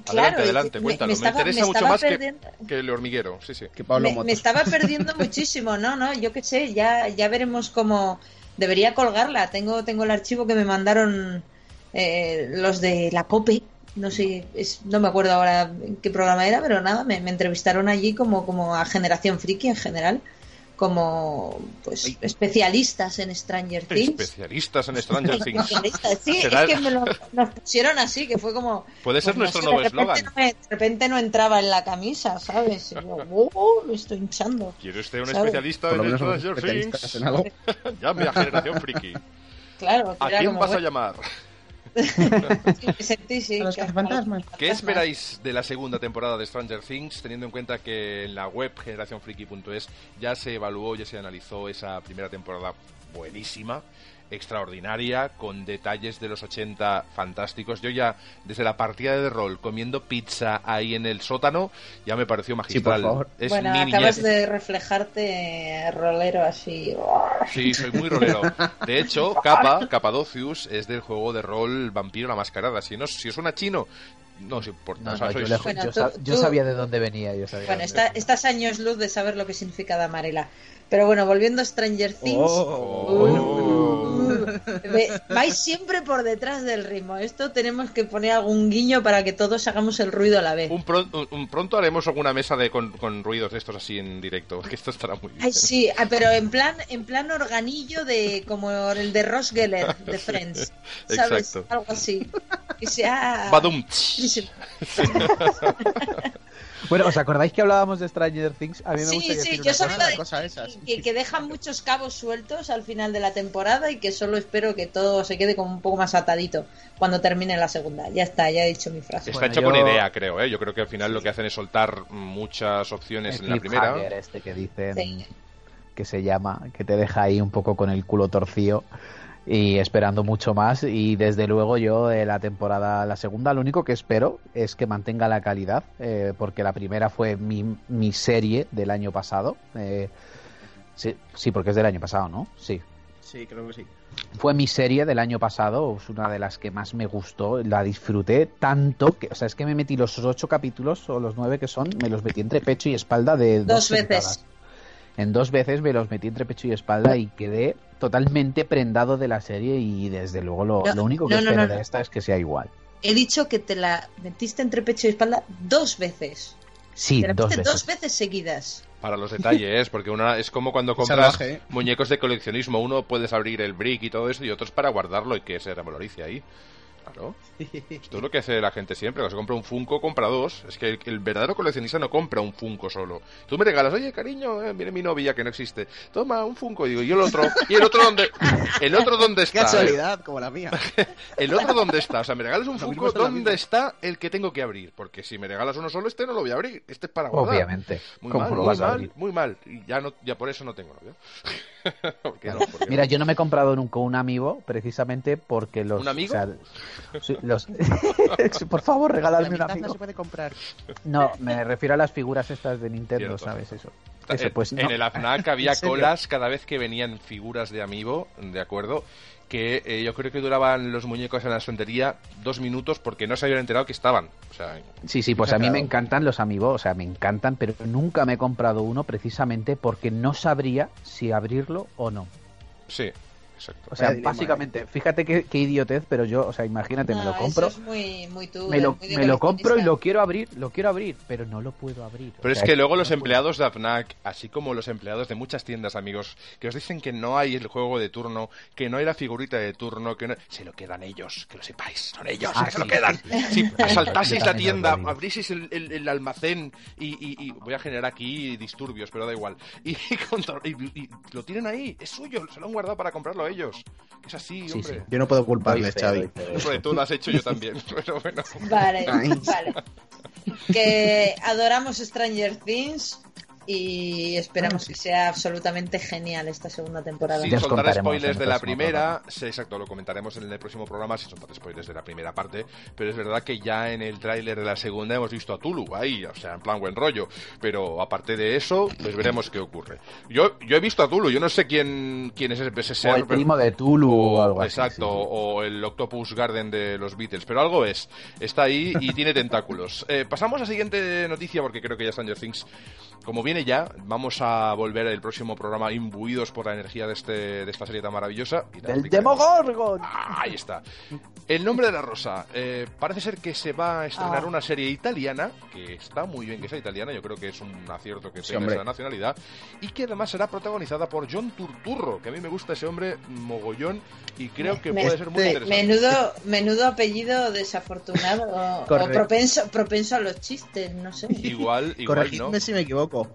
Claro, adelante, cuéntalo. Me, interesa mucho más que, el hormiguero. Sí, sí. Que Pablo me, estaba perdiendo (laughs) muchísimo, ¿no? no Yo qué sé, ya, ya veremos cómo. Debería colgarla. Tengo, tengo el archivo que me mandaron eh, los de la COPE. No sé, es, no me acuerdo ahora qué programa era, pero nada, me, me entrevistaron allí como, como a Generación Friki en general como pues especialistas en Stranger (laughs) Things. Especialistas en Stranger Things. sí, es que me lo, nos pusieron así, que fue como... Puede ser pues, nuestro nuevo eslogan. de repente no entraba en la camisa, ¿sabes? Y yo, oh, lo estoy hinchando. ¿Quiere usted un especialista en Stranger Things? Llame (laughs) a Generación Friki. Claro. ¿A quién vas a llamar? ¿Qué esperáis de la segunda temporada de Stranger Things, teniendo en cuenta que en la web generacionfriki.es ya se evaluó, ya se analizó esa primera temporada buenísima? Extraordinaria, con detalles de los 80 fantásticos. Yo ya, desde la partida de rol, comiendo pizza ahí en el sótano, ya me pareció magistral. bueno, acabas de reflejarte rolero así. Sí, soy muy rolero. De hecho, Capa, Capadocius, es del juego de rol Vampiro la Mascarada. Si, no, si os suena chino, no os importa. No, o sea, no, sois- yo, le- Bueno, yo tú- sa- yo tú- sabía de dónde venía. Yo sabía Bueno, está, estás años luz de saber lo que significa Damarela. Pero bueno, volviendo a Stranger Things. Oh. Ve- vais siempre por detrás del ritmo. Esto tenemos que poner algún guiño para que todos hagamos el ruido a la vez. Un, pron- un- un pronto haremos alguna mesa de con, con ruidos de estos así en directo, que esto estará muy bien. Ay, sí, ah, pero en plan, en plan organillo de como el de Ross Geller de (laughs) Friends, ¿sabes? Exacto. Algo así. Que sea. Badum. (laughs) Bueno, ¿os acordáis que hablábamos de Stranger Things? A mí me Sí, gusta sí, yo solo cosa. cosa esa, sí. que, que dejan muchos cabos sueltos al final de la temporada y que solo espero que todo se quede como un poco más atadito cuando termine la segunda. Ya está, ya he dicho mi frase. Está Bueno, hecho yo- con idea, creo, ¿eh? Yo creo que al final lo que hacen es soltar muchas opciones El en la primera. este que dicen Sí. que se llama, que te deja ahí un poco con el culo torcido y esperando mucho más y desde luego yo de la temporada la segunda lo único que espero es que mantenga la calidad eh, porque la primera fue mi, mi serie del año pasado eh, sí, sí porque es del año pasado ¿no? sí Sí, creo que sí. fue mi serie del año pasado, es una de las que más me gustó, la disfruté tanto que, o sea, es que me metí los ocho capítulos o los nueve que son, me los metí entre pecho y espalda de dos, Dos veces. sentadas. En dos veces me los metí entre pecho y espalda y quedé totalmente prendado de la serie y desde luego lo, No, lo único que no, espero no, de esta es que sea igual. He dicho que te la metiste entre pecho y espalda dos veces. Sí, te la dos metiste veces. dos veces seguidas. Para los detalles, (laughs) porque una es como cuando compras Salvaje. muñecos de coleccionismo. Uno puedes abrir el brick y todo eso, y otro es para guardarlo y que se revalorice ahí. Claro. (laughs) Esto es lo que hace la gente siempre. Cuando se compra un Funko, compra dos. Es que el, el verdadero coleccionista no compra un Funko solo. Tú me regalas, oye, cariño, eh, viene mi novia que no existe. Toma un Funko. Y digo, ¿y el otro? ¿Y el otro dónde? ¿El otro dónde (laughs) Qué está? casualidad, como la mía. (laughs) ¿El otro dónde está? O sea, me regalas un Lo Funko, ¿dónde está el que tengo que abrir? Porque si me regalas uno solo, este no lo voy a abrir. Este es para guardar. Obviamente. Muy ¿Cómo mal, lo muy mal, abrir? muy mal. Y ya, no, ya por eso no tengo novio. ¿Por qué no? ¿Por qué Mira, no? yo no me he comprado nunca un amigo precisamente porque los... ¿Un amigo? o sea, sí, los... (laughs) Por favor, La regaladme un mitad amigo. no se puede comprar. No, me refiero a las figuras estas de Nintendo, Cierto. ¿sabes? Eso. Eso, en, pues en no. el AFNAC (laughs) había ¿En colas cada vez que venían figuras de amiibo, ¿de acuerdo? Que eh, yo creo que duraban los muñecos en la estantería dos minutos porque no se habían enterado que estaban. O sea, Sí, sí, pues a mí me encantan los amigos, o sea, me encantan, pero nunca me he comprado uno precisamente porque no sabría si abrirlo o no. sí, exacto. O sea, Vaya dilema, básicamente, fíjate qué, qué idiotez, pero yo, o sea, imagínate, me lo compro, Eso es muy, muy tú, me lo, muy de me lo compro y lo quiero abrir, lo quiero abrir, pero no lo puedo abrir. O Pero es que luego no los puedo. empleados de AFNAC, así como los empleados de muchas tiendas, amigos, que os dicen que no hay el juego de turno, que no hay la figurita de turno, que no... Se lo quedan ellos, que lo sepáis, son ellos, Ah, que se lo quedan. sí, sí. Si asaltaseis la tienda, abrieseis el, el- el almacén y, y- y voy a generar aquí disturbios, pero da igual. (laughs) Y, contra- y- y lo tienen ahí, es suyo, se lo han guardado para comprarlo ellos. Es así, Sí, hombre. sí. Yo no puedo culparles, Xavi. Hombre, tú lo has hecho yo también, (laughs) pero bueno. Vale, Ay. vale. Que adoramos Stranger Things y esperamos que sea absolutamente genial esta segunda temporada. Sin soltar spoilers de la primera, sí, exacto, lo comentaremos en el próximo programa sin soltar spoilers de la primera parte, pero es verdad que ya en el tráiler de la segunda hemos visto a Tulu ahí, o sea, en plan buen rollo, pero aparte de eso, pues veremos qué ocurre. Yo yo he visto a Tulu, yo no sé quién quién es ese, ese O ser, el primo de Tulu o, algo así. Exacto, sí, sí. o el Octopus Garden de los Beatles, pero algo es. Está ahí y tiene tentáculos. Eh, pasamos a la siguiente noticia porque creo que ya Stranger Things, como viene ya, vamos a volver el próximo programa imbuidos por la energía de, este, de esta serie tan maravillosa. y ¡Del. Demogorgon! Ah, ahí está. El nombre de la rosa. Eh, parece ser que se va a estrenar Ah. una serie italiana, que está muy bien que sea italiana, yo creo que es un acierto que Sí, tenga hombre. esa nacionalidad, y que además será protagonizada por John Turturro, que a mí me gusta ese hombre mogollón y creo que Me- puede ser muy este- interesante. Menudo, menudo apellido desafortunado o, o propenso, propenso a los chistes, no sé. Igual, igual no. Corregidme si me equivoco.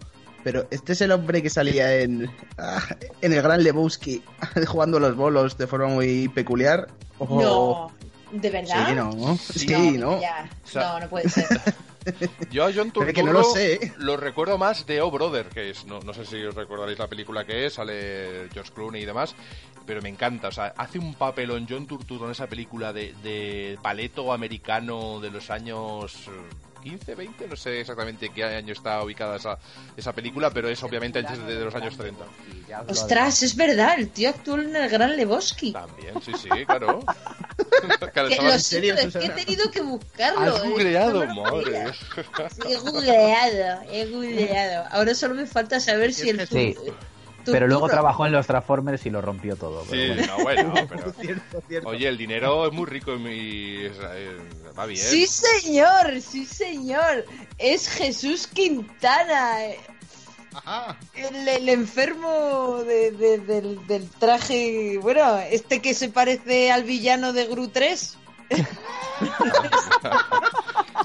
Pero este es el hombre que salía en, ah, en el Gran Lebowski (laughs) jugando los bolos de forma muy peculiar. No, ¿de verdad? Sí, no. Sí, Sí, ¿no? ya. O sea- no, no puede ser. (laughs) Yo a John (laughs) Turturro que no lo sé. lo recuerdo más de Oh Brother, que es, no, no sé si os recordaréis la película que es, sale George Clooney y demás, pero me encanta, o sea, hace un papelón John Turturro en esa película de, de paleto americano de los años eh, 15, 20, no sé exactamente qué año está ubicada esa, esa película, pero es obviamente antes de, de los años 30. Y ya os lo Ostras, es verdad, el tío actuó en el Gran Lebowski. También, sí, sí, claro. (laughs) Que Estaba- lo ¿En serio, siento, es que he tenido que buscarlo. Has eh. googleado, No me lo madre. (laughs) He googleado, he googleado. Ahora solo me falta saber si el Sí. Pero luego trabajó en los Transformers y lo rompió todo. pero Sí, bueno. no, bueno, (laughs) pero... Cierto, cierto. Oye, el dinero es muy rico y es- eh, va bien. Sí, señor, sí, señor. Es Jesús Quintana. eh, Ajá. El, el enfermo de- de- del, del traje. Bueno, este que se parece al villano de Gru 3.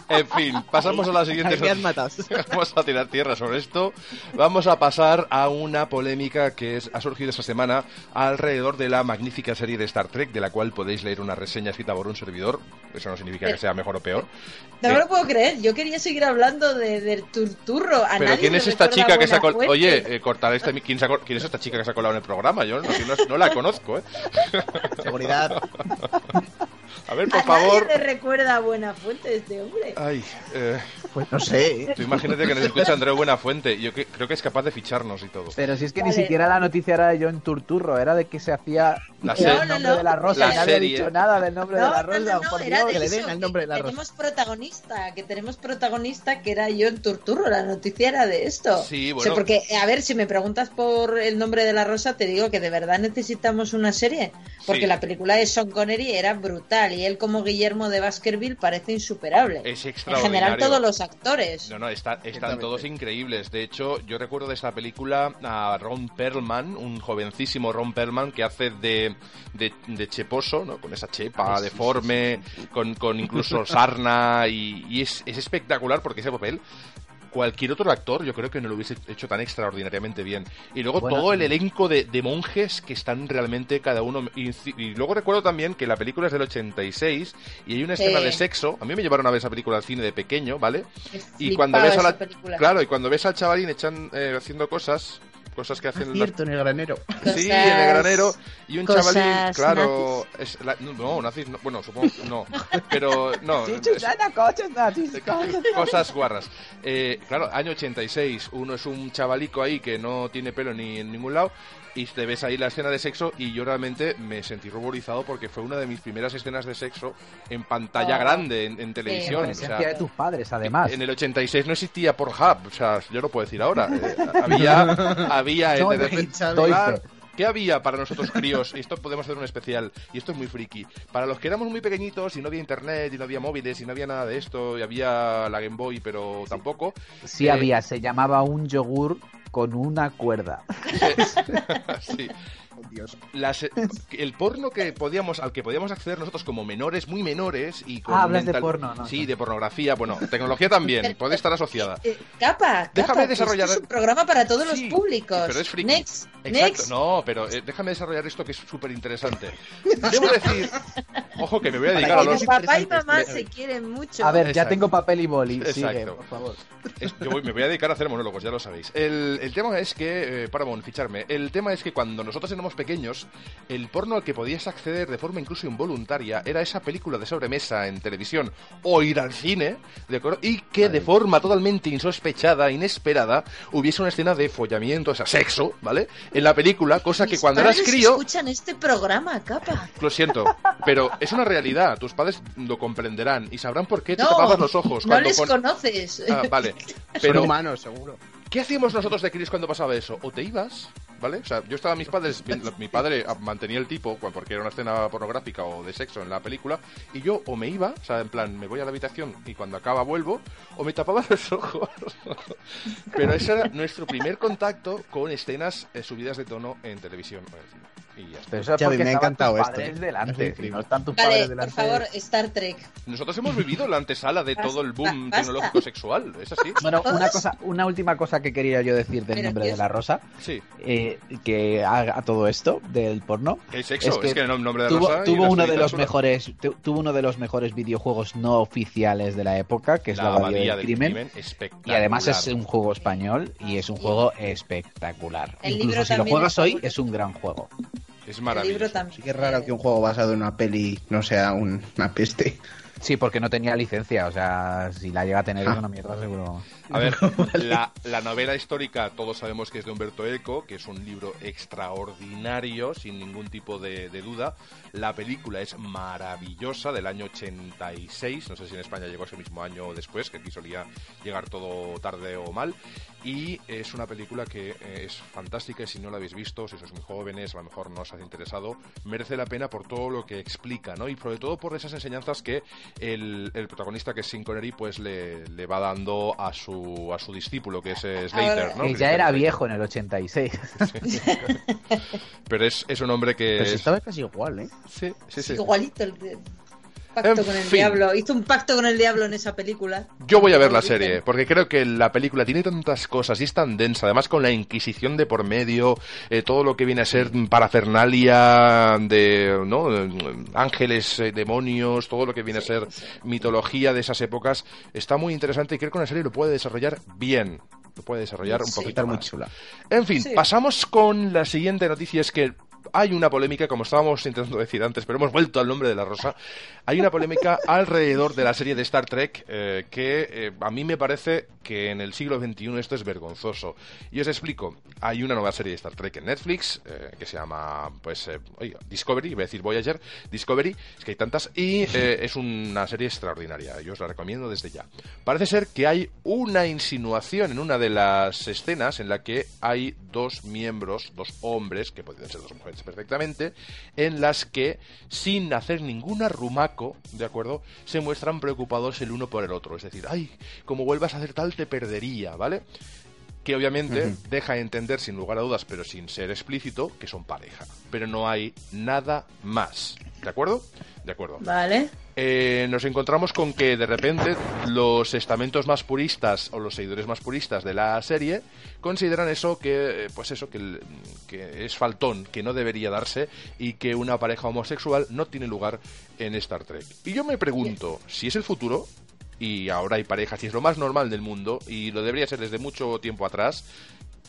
En fin, pasamos a la siguiente. (laughs) Vamos a tirar tierra sobre esto. Vamos a pasar a una polémica que es- ha surgido esta semana alrededor de la magnífica serie de Star Trek, de la cual podéis leer una reseña escrita por un servidor. Eso no significa que sea mejor o peor. No Eh, me lo puedo creer. Yo quería seguir hablando de, del turturro. A Pero nadie ¿quién es esta chica que se ha Buena colado? Fuente. Oye, eh, cortar este, ¿quién, quién es esta chica que se ha colado en el programa? Yo no, no- no la conozco, ¿eh? Seguridad. (laughs) A ver, A por favor. nadie le recuerda a Buena Fuente este hombre. Ay, eh, Pues no sé. tú imagínate que nos escucha Andreu Buenafuente. Yo que- creo que es capaz de ficharnos y todo. Pero si es que Vale. ni siquiera la noticia era de John Turturro, era de que se hacía La el serie. No, no, nombre no. de la rosa La no había serie. dicho nada del nombre de No, la no, rosa. no, no, por era Dios. de que le den el nombre de la rosa. tenemos protagonista, que tenemos protagonista que era John Turturro, la noticia era de esto. Sí, O bueno. sea, porque, a ver, si me preguntas por el nombre de la rosa, te digo que de verdad necesitamos una serie, porque Sí. la película de Sean Connery era brutal y él como Guillermo de Baskerville parece insuperable. Es en extraordinario. general todos los actores. No, no, está- están todos increíbles. De hecho, yo recuerdo de esta película a Ron Perlman, un jovencísimo Ron Perlman que hace de, de, de cheposo, ¿no? Con esa chepa deforme, Con, con incluso sarna, y, y es, es espectacular porque ese papel cualquier otro actor yo creo que no lo hubiese hecho tan extraordinariamente bien. Y luego Bueno, todo el elenco de, de monjes que están realmente cada uno... Y, y luego recuerdo también que la película es del 86 y hay una escena Sí. de sexo. A mí me llevaron a ver esa película al cine de pequeño, ¿vale? Me Y cuando ves a esa la... película. Claro, y cuando ves al chavalín echan, eh, haciendo cosas, cosas que hacen... las- Cierto, en el granero. (laughs) Sí, Cosas- en el granero. Y un chavalín, claro... Es la- no, nazis, no, bueno, supongo que no. (laughs) Pero no... es- (laughs) cosas guarras. Eh, claro, año 86, uno es un chavalico ahí que no tiene pelo ni en ningún lado y te ves ahí la escena de sexo y yo realmente me sentí ruborizado porque fue una de mis primeras escenas de sexo en pantalla Oh. grande, en, en En televisión. o sea, de tus padres, además. en el 86 no existía Pornhub, o sea, yo no puedo decir ahora. eh, (laughs) había, había el ¿Qué había para nosotros críos? Y esto podemos hacer un especial, y esto es muy friki. Para los que éramos muy pequeñitos y no había internet, y no había móviles, y no había nada de esto, y había la Game Boy, pero tampoco. Sí Eh, había, se llamaba un yogur con una cuerda. (laughs) sí. (laughs) Dios. Las- el porno que podíamos, al que podíamos acceder nosotros como menores, muy menores y con Ah, hablas de porno, ¿no? Sí, de pornografía, bueno, tecnología también, puede estar asociada. Eh, capa, Déjame capa, desarrollar- esto es un programa para todos Sí, los públicos. pero es friki. Next, Exacto, next. no, pero eh, déjame desarrollar esto que es súper interesante. Debo decir, ojo que me voy a dedicar a Para los... Papá y mamá me- se quieren mucho. A ver, ya tengo papel y boli. Exacto. Sigue, por favor. Es- yo voy- me voy a dedicar a hacer monólogos, ya lo sabéis. El, el tema es que, eh, Paramount, ficharme, el tema es que cuando nosotros éramos pequeños, el porno al que podías acceder de forma incluso involuntaria era esa película de sobremesa en televisión o ir al cine, ¿de acuerdo? Y que de forma totalmente insospechada, inesperada, hubiese una escena de follamiento, o sea, sexo, ¿vale? En la película, cosa que cuando eras crío... escuchan este programa, capa. Lo siento, pero es una realidad. Tus padres lo comprenderán y sabrán por qué te No, tapabas los ojos no les pon- conoces. Ah, vale. (laughs) Son Pero humanos, seguro. ¿Qué hacíamos nosotros de Chris cuando pasaba eso? O te ibas, ¿vale? O sea, yo estaba mis padres, mi padre mantenía el tipo porque era una escena pornográfica o de sexo en la película y yo o me iba, o sea, en plan, me voy a la habitación y cuando acaba vuelvo o me tapaba (laughs) los ojos. Pero ese era nuestro primer contacto con escenas eh, subidas de tono en televisión o en cine. Y ya está. Pero eso es Xavi, porque me ha encantado tus esto. padres delante. Si no están tus Vale, padres por delante. favor, Star Trek. Nosotros hemos vivido la antesala de todo el boom basta. tecnológico sexual, ¿es así? Bueno, una cosa, una última cosa que quería yo decir del Pero nombre ¿qué de la rosa, Sí. eh, que haga todo esto del porno. El sexo, es Es que, el nombre de Tuvo, Rosa tuvo la uno de los mejores, tu- tuvo uno de los mejores videojuegos no oficiales de la época, que es la, La Abadía abadía del del crimen. Y además es un juego español y es un juego espectacular. El Incluso libro si lo juegas hoy, es un gran juego. Es maravilloso. también. Sí que es raro que un juego basado en una peli no sea un- una peste. Sí, porque no tenía licencia, o sea, si la llega a tener es una mierda seguro. A ver, (laughs) la, la, novela histórica todos sabemos que es de Humberto Eco, que es un libro extraordinario, sin ningún tipo de, de, duda. La película es maravillosa, del año 86, no sé si en España llegó ese mismo año o después, que aquí solía llegar todo tarde o mal. Y es una película que eh, es fantástica y si no la habéis visto, si sois muy jóvenes, a lo mejor no os ha interesado, merece la pena por todo lo que explica, ¿no? Y sobre todo por esas enseñanzas que el, el protagonista, que es Sin Connery, pues le, le, va dando a su, a su discípulo, que es Slater, ¿no? Que ya era viejo en el 86. Sí. (laughs) Pero es, es, un hombre que... Pero si es... estaba casi igual, ¿eh? Sí, sí, sí. Igualito. El pacto En con el fin. diablo. Hizo un pacto con el diablo en esa película. Yo voy a ver la serie, porque creo que la película tiene tantas cosas y es tan densa, además con la Inquisición de por medio, eh, todo lo que viene a ser parafernalia de, ¿no? Ángeles, eh, demonios, todo lo que viene a ser mitología de esas épocas, está muy interesante y creo que una serie lo puede desarrollar bien. Lo puede desarrollar un Sí. poquito Está muy más. chula. En fin, Sí. pasamos con la siguiente noticia, es que hay una polémica, como estábamos intentando decir antes, pero hemos vuelto al nombre de la rosa. Hay una polémica (laughs) alrededor de la serie de Star Trek eh, que eh, a mí me parece que en el siglo XXI esto es vergonzoso. Y os explico. Hay una nueva serie de Star Trek en Netflix eh, que se llama, pues, eh, oiga, Discovery, iba a decir Voyager, Discovery, es que hay tantas, y eh, es una serie extraordinaria. Yo os la recomiendo desde ya. Parece ser que hay una insinuación en una de las escenas en la que hay dos miembros, dos hombres, que pueden ser dos mujeres perfectamente, en las que, sin hacer ningún arrumaco, ¿de acuerdo?, se muestran preocupados el uno por el otro. Es decir, ay, como vuelvas a hacer tal, te perdería, ¿vale? que obviamente deja entender sin lugar a dudas, pero sin ser explícito, que son pareja. Pero no hay nada más. ¿De acuerdo? De acuerdo. Vale. Eh, nos encontramos con que de repente los estamentos más puristas o los seguidores más puristas de la serie consideran eso que, eh, pues eso, que, que es faltón, que no debería darse y que una pareja homosexual no tiene lugar en Star Trek. Y yo me pregunto, si es el futuro, y ahora hay parejas y es lo más normal del mundo y lo debería ser desde mucho tiempo atrás,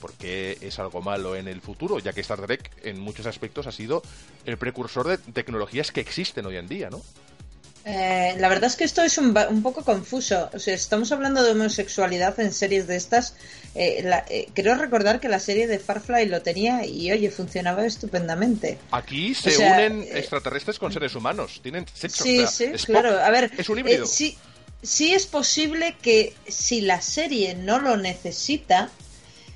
porque es algo malo en el futuro, ya que Star Trek en muchos aspectos ha sido el precursor de tecnologías que existen hoy en día, ¿no? Eh, la verdad es que esto es un, un poco confuso. O sea, estamos hablando de homosexualidad en series de estas. Eh, la- eh, creo recordar que la serie de Farfly lo tenía y, oye, funcionaba estupendamente. Aquí se O sea, unen eh, extraterrestres con seres humanos, tienen sexo. Sí, o sea, sí, Spock claro. A ver, es un híbrido. sí, sí es posible que si la serie no lo necesita,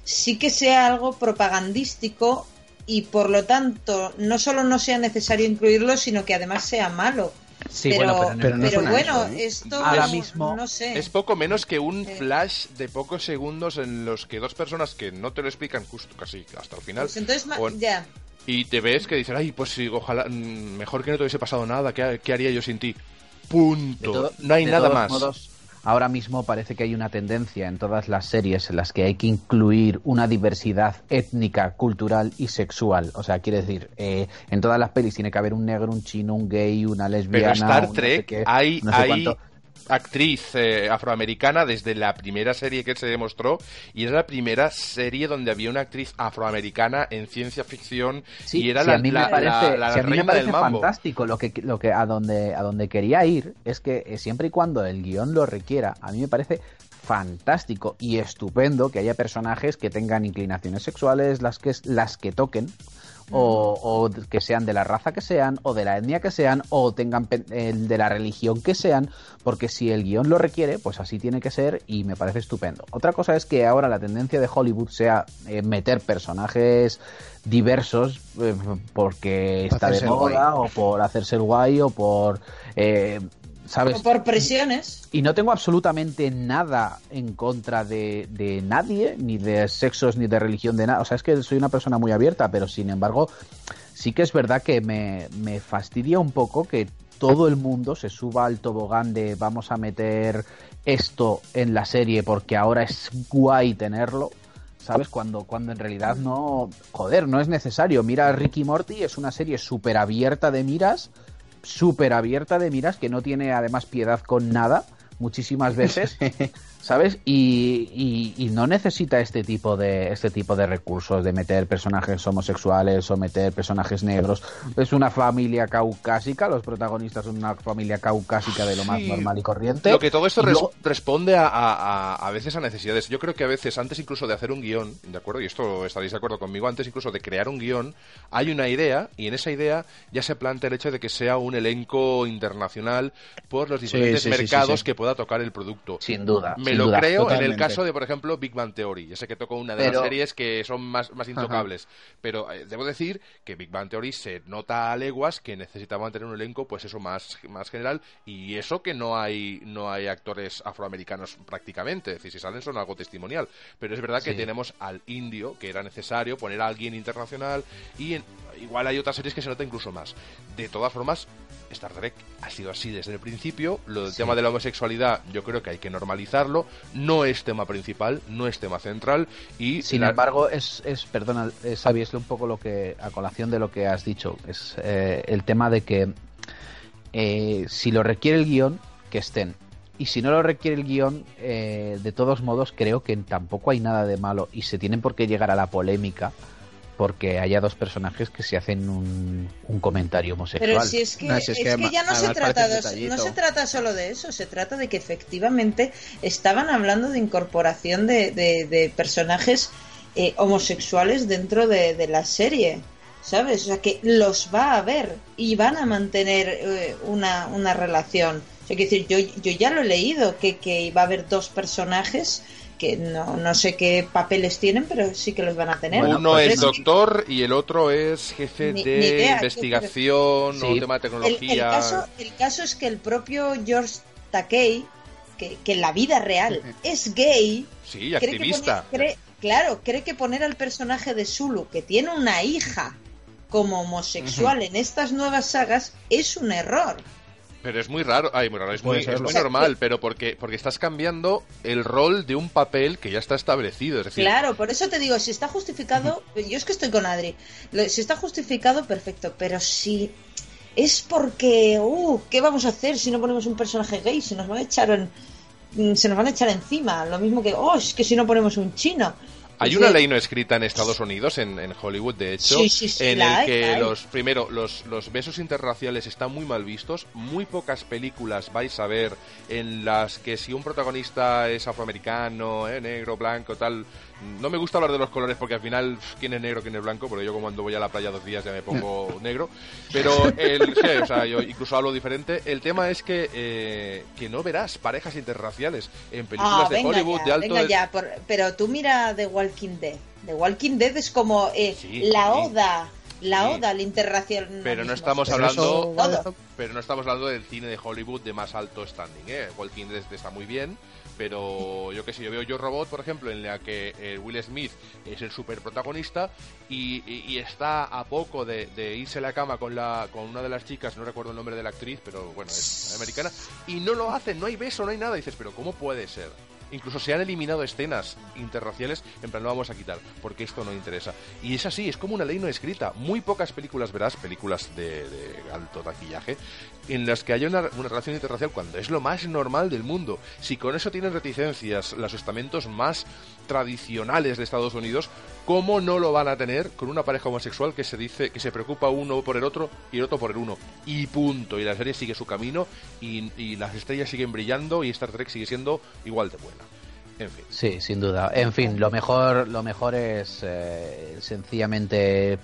sí que sea algo propagandístico y por lo tanto no solo no sea necesario incluirlo, sino que además sea malo. Sí, pero bueno, pero, no pero bueno, eso, ¿eh? esto Ahora mismo no sé. Es poco menos que un Sí. flash de pocos segundos en los que dos personas que no te lo explican justo casi hasta el final Pues entonces, o- ya. y te ves que dices, ay, pues sí, ojalá, mm, mejor que no te hubiese pasado nada, ¿qué, qué haría yo sin ti? Punto. Todo- no hay nada más. modos, ahora mismo parece que hay una tendencia en todas las series en las que hay que incluir una diversidad étnica, cultural y sexual. O sea, quiere decir, eh, en todas las pelis tiene que haber un negro, un chino, un gay, una Pero lesbiana. Star un no sé Trek qué, hay, no sé hay cuánto. Actriz eh, afroamericana desde la primera serie que se demostró y era la primera serie donde había una actriz afroamericana en ciencia ficción Sí, y era la, a mí me la- parece, la- la sí, a mí me parece fantástico lo que lo que a donde a donde quería ir es que eh, siempre y cuando el guion lo requiera, a mí me parece fantástico y estupendo que haya personajes que tengan inclinaciones sexuales, las que las que toquen o, o que sean de la raza que sean, o de la etnia que sean, o tengan el de la religión que sean, porque si el guion lo requiere, pues así tiene que ser y me parece estupendo. Otra cosa es que ahora la tendencia de Hollywood sea eh, meter personajes diversos eh, porque está de Hacerse moda, o por hacerse el guay, o por... eh, ¿Sabes? O por presiones. Y no tengo absolutamente nada en contra de, de nadie, ni de sexos, ni de religión, de nada. O sea, es que soy una persona muy abierta, pero sin embargo, sí que es verdad que me, me fastidia un poco que todo el mundo se suba al tobogán de vamos a meter esto en la serie porque ahora es guay tenerlo. ¿Sabes? Cuando, cuando en realidad no. Joder, no es necesario. Mira, Ricky Morty es una serie súper abierta de miras súper abierta de miras que no tiene además piedad con nada muchísimas veces, (laughs) ¿sabes? Y, y, no necesita este tipo de este tipo de recursos de meter personajes homosexuales o meter personajes negros. Es una familia caucásica, los protagonistas son una familia caucásica de lo más normal y corriente. Lo que todo esto responde a, a, a, veces a necesidades. Yo creo que a veces, antes incluso de hacer un guion, ¿de acuerdo? Y esto estaréis de acuerdo conmigo, antes incluso de crear un guion, hay una idea y en esa idea ya se plantea el hecho de que sea un elenco internacional por los diferentes mercados que pueda tocar el producto. Sin duda. Me lo creo en el caso de, por ejemplo, Big Bang Theory. Ya sé que toco una de las series que son más, más intocables. Pero eh, debo decir que Big Bang Theory se nota a leguas que necesitaban tener un elenco, pues eso, más, más general. Y eso que no hay, no hay actores afroamericanos prácticamente. Es decir, si salen son algo testimonial. Pero es verdad que tenemos al indio, que era necesario poner a alguien internacional. Y igual hay otras series que se nota incluso más. De todas formas, Star Trek ha sido así desde el principio. Lo del tema de la homosexualidad, yo creo que hay que normalizarlo. No es tema principal, no es tema central. y Sin embargo, es, es perdona, es, es un poco lo que, a colación de lo que has dicho, es eh, el tema de que eh, si lo requiere el guion, que estén. Y si no lo requiere el guion, eh, de todos modos, creo que tampoco hay nada de malo y se tienen por qué llegar a la polémica porque haya dos personajes que se hacen un, comentario homosexual. Pero si es que, es que, ya no se, trata no se trata solo de eso, se trata de que efectivamente estaban hablando de incorporación de, personajes eh, homosexuales dentro de, la serie. ¿Sabes? O sea, que los va a ver y van a mantener eh, una, una relación. O sea, que decir, yo, yo ya lo he leído, que, que va a haber dos personajes que no, no sé qué papeles tienen, pero sí que los van a tener. Uno es doctor y el otro es jefe de investigación o tema de tecnología. El, caso, el caso es que el propio George Takei, que, que en la vida real es gay, sí, activista. claro, cree que poner al personaje de Zulu, que tiene una hija, como homosexual en estas nuevas sagas, es un error. Pero es muy raro, ay, muy raro, es muy, es muy normal, pero porque, porque estás cambiando el rol de un papel que ya está establecido. Es decir... Claro, por eso te digo, si está justificado, yo es que estoy con Adri, si está justificado, perfecto, pero si es porque, uh, ¿qué vamos a hacer si no ponemos un personaje gay? Se nos van a echar en, se nos van a echar encima, lo mismo que, oh, es que si no ponemos un chino. Hay una ley no escrita en Estados Unidos, en, Hollywood, de hecho, en el que los primero los, los besos interraciales están muy mal vistos. Muy pocas películas vais a ver en las que si un protagonista es afroamericano, eh, negro, blanco, tal, no me gusta hablar de los colores porque al final quién es negro, quién es blanco, porque yo como cuando voy a la playa dos días ya me pongo (laughs) negro. Pero el, o sea, yo incluso hablo diferente. El tema es que, eh, que no verás parejas interraciales en películas ah, de Hollywood de alto. Venga ya, pero tú mira The Walking Dead. The Walking Dead es como eh, la oda. La oda al interracial. Pero no estamos hablando, pero no estamos hablando del cine de Hollywood de más alto standing. ¿eh? Walking Dead está muy bien, pero yo qué sé, yo veo Yo Robot, por ejemplo, en la que eh, Will Smith es el super protagonista y, está a poco de, irse a la cama con, la, con una de las chicas, no recuerdo el nombre de la actriz, pero bueno, es americana, y no lo hacen, no hay beso, no hay nada, y dices, pero ¿cómo puede ser? Incluso se han eliminado escenas interraciales, en plan, lo vamos a quitar, porque esto no interesa. Y es así, es como una ley no escrita. Muy pocas películas verás, películas de, alto taquillaje, en las que haya una, relación interracial cuando es lo más normal del mundo. Si con eso tienen reticencias los estamentos más tradicionales de Estados Unidos, ¿cómo no lo van a tener con una pareja homosexual que se dice que se preocupa uno por el otro y el otro por el uno? Y punto. Y la serie sigue su camino y, y las estrellas siguen brillando y Star Trek sigue siendo igual de buena. En fin. Sí, sin duda. En fin, lo mejor, lo mejor es eh, sencillamente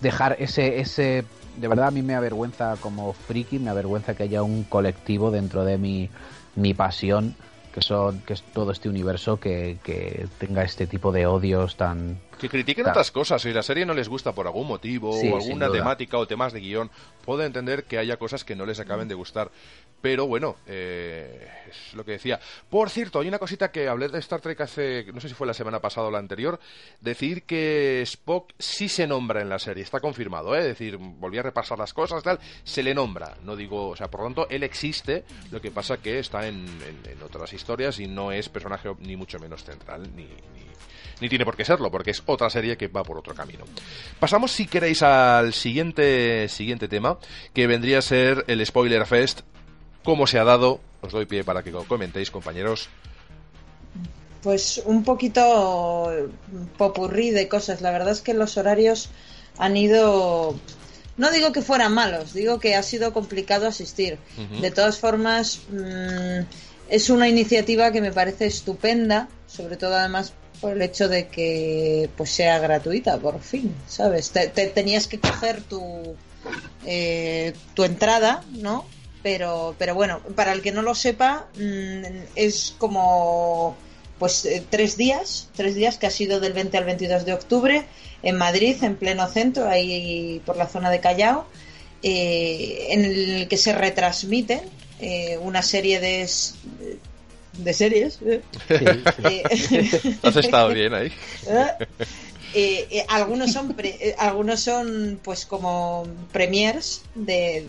dejar ese, ese, de verdad a mí me avergüenza como friki, me avergüenza que haya un colectivo dentro de mi, mi pasión que son que es todo este universo que, que tenga este tipo de odios tan que critiquen otras cosas. Si la serie no les gusta por algún motivo o alguna temática o temas de guion puedo entender que haya cosas que no les acaben de gustar pero bueno, eh, es lo que decía. Por cierto, hay una cosita que hablé de Star Trek hace, no sé si fue la semana pasada o la anterior, decir que Spock sí se nombra en la serie, está confirmado, ¿eh? Es decir, volví a repasar las cosas, tal, se le nombra, no digo, o sea, por lo tanto, él existe, lo que pasa que está en, otras historias y no es personaje ni mucho menos central, ni, ni, ni tiene por qué serlo, porque es otra serie que va por otro camino. Pasamos, si queréis, al siguiente, siguiente tema, que vendría a ser el Spoiler Fest cómo se ha dado os doy pie para que comentéis, compañeros. Pues un poquito popurrí de cosas. La verdad es que los horarios han ido no digo que fueran malos, digo que ha sido complicado asistir. De todas formas, mm, es una iniciativa que me parece estupenda, sobre todo además por el hecho de que pues sea gratuita, por fin, ¿sabes? Te, tenías que coger tu, eh, tu entrada, ¿no? Pero, pero bueno, para el que no lo sepa, mm, es como pues eh, tres días, tres días que ha sido del 20 al 22 de octubre en Madrid, en pleno centro, ahí por la zona de Callao, eh, en el que se retransmiten eh, una serie de, de series. ¿eh? Has estado bien ahí. (laughs) algunos son algunos son pues como premiers de,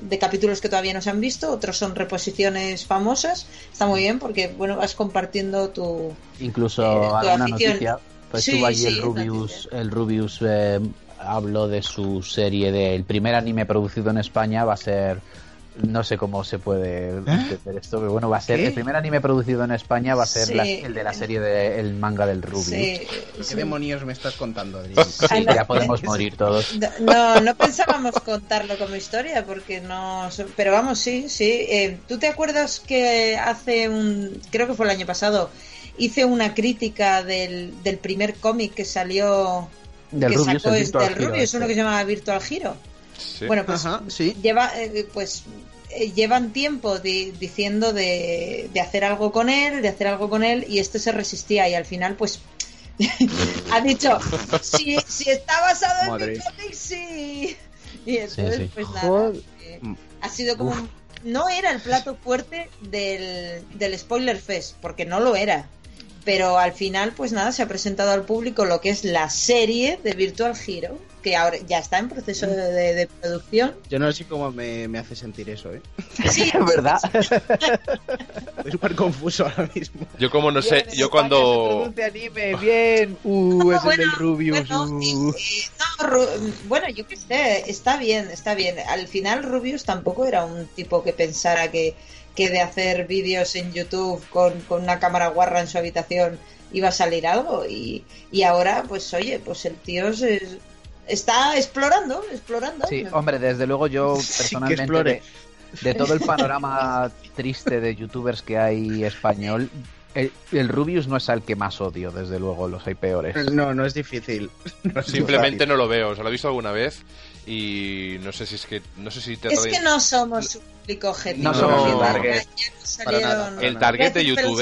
de capítulos que todavía no se han visto, otros son reposiciones famosas. Está muy bien porque bueno vas compartiendo tu incluso alguna noticia pues estuvo allí el Rubius, el Rubius eh, habló de su serie del primer anime producido en España, va a ser no sé cómo se puede ¿Eh? esto, pero bueno, va a ser el primer anime producido en España va a ser el de la serie del manga del Rubius. ¿Qué demonios me estás contando, Adri? Sí, ya (laughs) podemos morir todos. No, no pensábamos contarlo como historia porque no, pero vamos, sí, sí. Eh, ¿Tú te acuerdas que hace un, creo que fue el año pasado, hice una crítica del, del primer cómic que salió del que sacó es del Rubius, uno que se llama Virtual Giro. Bueno, pues lleva eh, pues eh, llevan tiempo diciendo de, de, hacer algo con él, de hacer algo con él, y este se resistía y al final pues (laughs) ha dicho, si, si está basado en mi cómic, sí. Y entonces pues nada, eh, ha sido como... No era el plato fuerte del, del Spoiler Fest, porque no lo era pero al final, pues nada, se ha presentado al público lo que es la serie de Virtual Hero, que ahora ya está en proceso de, producción. Yo no sé cómo me, hace sentir eso, ¿eh? Sí, (laughs) (laughs) es verdad. Estoy súper confuso ahora mismo. Yo como no sé, yo cuando... anime, bien, uh, es el del Rubius. Bueno, uh. bueno, yo qué sé, está bien, está bien. Al final Rubius tampoco era un tipo que pensara que que de hacer vídeos en YouTube con, una cámara guarra en su habitación iba a salir algo y, ahora pues oye pues el tío está explorando explorando sí hombre desde luego yo personalmente de, todo el panorama triste de youtubers que hay español el, Rubius no es el que más odio, desde luego, los hay peores. No, no es difícil. (laughs) Simplemente no lo veo, se lo he visto alguna vez y no sé si es que no sé si te Es que no somos un público objetivo. No somos un target. El target de YouTube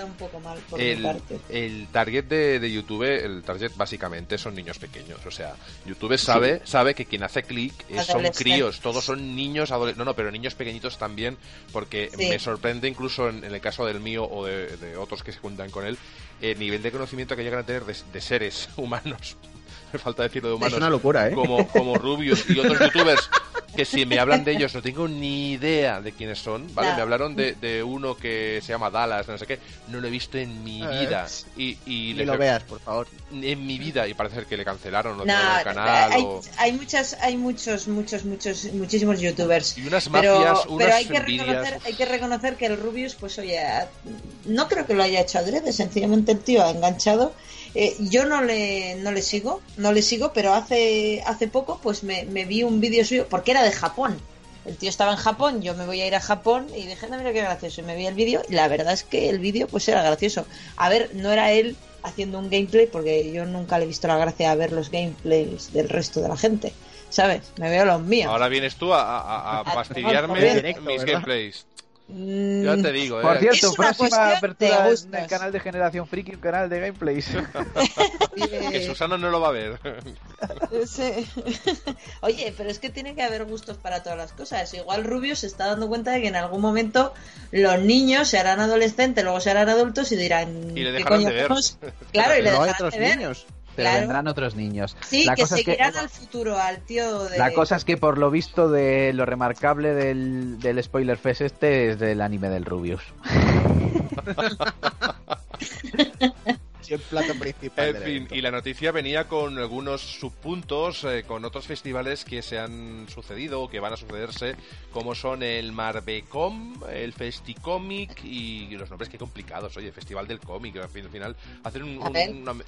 un poco mal el, target de, YouTube, el target básicamente son niños pequeños. O sea, YouTube sabe, sabe que quien hace clic son críos, todos son niños, no, no, pero niños pequeñitos también, porque me sorprende incluso en, el caso del mío o de, otros que se cuentan con él, el nivel de conocimiento que llegan a tener de seres (laughs) humanos me (laughs) falta decirlo de humanos. Es una locura, ¿eh? Como, como Rubius y otros youtubers que si me hablan de ellos no tengo ni idea de quiénes son, ¿vale? Me hablaron de, de, uno que se llama Dallas, no sé qué, no lo he visto en mi vida. Y, y le lo veas, por favor. En mi vida, y parece que le cancelaron o el canal. Hay, hay, muchas, hay muchos, muchos, muchos, muchísimos youtubers. Y unas mafias, pero, pero hay que reconocer, hay que reconocer que el Rubius, pues oye, no creo que lo haya hecho adrede, sencillamente el tío ha enganchado eh, yo no le, no le sigo, no le sigo, pero hace, hace poco pues me, vi un vídeo suyo, porque era de Japón. El tío estaba en Japón, yo me voy a ir a Japón y dije, no, mira qué gracioso. Y me vi el vídeo y la verdad es que el vídeo pues era gracioso. A ver, no era él haciendo un gameplay porque yo nunca le he visto la gracia a ver los gameplays del resto de la gente. ¿Sabes? Me veo los míos. Ahora vienes tú a, a, fastidiarme mis gameplays. Mm, ya te digo, Por eh. cierto, próxima apertura en el canal de Generación Friki, un canal de gameplays. (laughs) que Susana no lo va a ver. (laughs) Oye, pero es que tiene que haber gustos para todas las cosas. Igual Rubio se está dando cuenta de que en algún momento los niños se harán adolescentes, luego se harán adultos y dirán. Y le dejarán de ver. Claro, y le dejarán de ver. Niños pero vendrán otros niños. Sí, la que seguirán al futuro, al tío de... La cosa es que por lo visto de lo remarcable del, del Spoiler Fest este es del anime del Rubius. (laughs) el plato principal. En fin, y la noticia venía con algunos subpuntos, eh, con otros festivales que se han sucedido o que van a sucederse, como son el Marbecom, el Festicomic y los nombres que complicados, oye, Festival del Cómic, al final hacer un...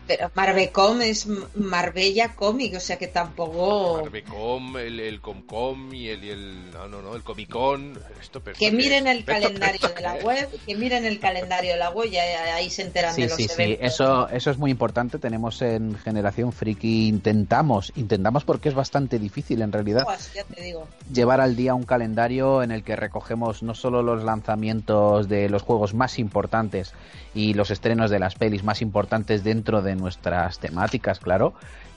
Pero Marbecom es Marbella Comic, o sea que tampoco... Marbecom, el, el Comcom y el, el... No, no, no, el Comic Con, esto Que miren el calendario de la web, que miren el calendario de la web y ahí se enteran de los sí, Sí, eso, eso es muy importante. Tenemos en Generación Friki, intentamos, intentamos porque es bastante difícil en realidad, llevar al día un calendario en el que recogemos no solo los lanzamientos de los juegos más importantes y los estrenos de las pelis más importantes dentro de nuestras temáticas, claro,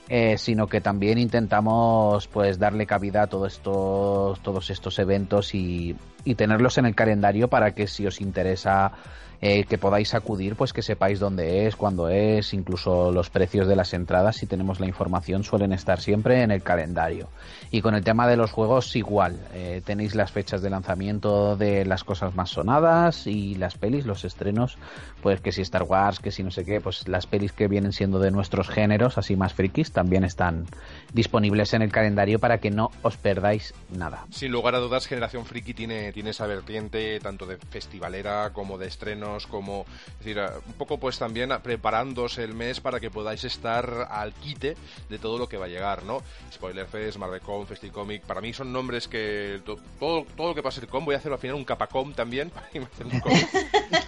eh, sino que también intentamos pues darle cabida a todos estos, todos estos eventos y, y tenerlos en el calendario para que si os interesa eh, que podáis acudir, pues que sepáis dónde es, cuándo es, incluso los precios de las entradas, si tenemos la información, suelen estar siempre en el calendario. Y con el tema de los juegos, igual, eh, tenéis las fechas de lanzamiento de las cosas más sonadas y las pelis, los estrenos, pues que si Star Wars, que si no sé qué, pues las pelis que vienen siendo de nuestros géneros, así más frikis, también están disponibles en el calendario para que no os perdáis nada. Sin lugar a dudas, Generación Friki tiene, tiene esa vertiente tanto de festivalera como de estreno como, decir, un poco pues también preparándose el mes para que podáis estar al quite de todo lo que va a llegar, ¿no? Spoiler Fest, Marvecom, Festicomic, para mí son nombres que todo, todo lo que pase el com voy a hacerlo al final un capacom también (laughs) para hacer un cómic,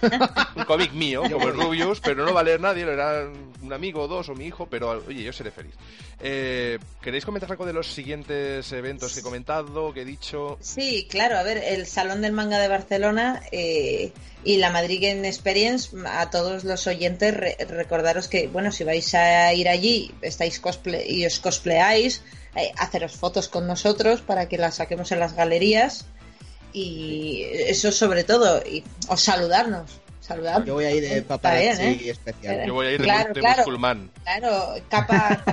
(laughs) un cómic mío, (laughs) como el Rubius, pero no va a leer nadie, lo era un amigo o dos o mi hijo, pero oye, yo seré feliz. Eh, ¿Queréis comentar algo de los siguientes eventos que he comentado, que he dicho? Sí, claro, a ver, el Salón del Manga de Barcelona eh, y la Madrid Game Experience, a todos los oyentes, recordaros que, bueno, si vais a ir allí, estáis cosplay y os cosplayáis, eh, haceros fotos con nosotros para que las saquemos en las galerías y eso sobre todo, y os saludarnos. Saludar. Yo voy a ir de paparazzi ¿eh? especial. Yo voy a ir de, claro, musulmán. Claro, capa,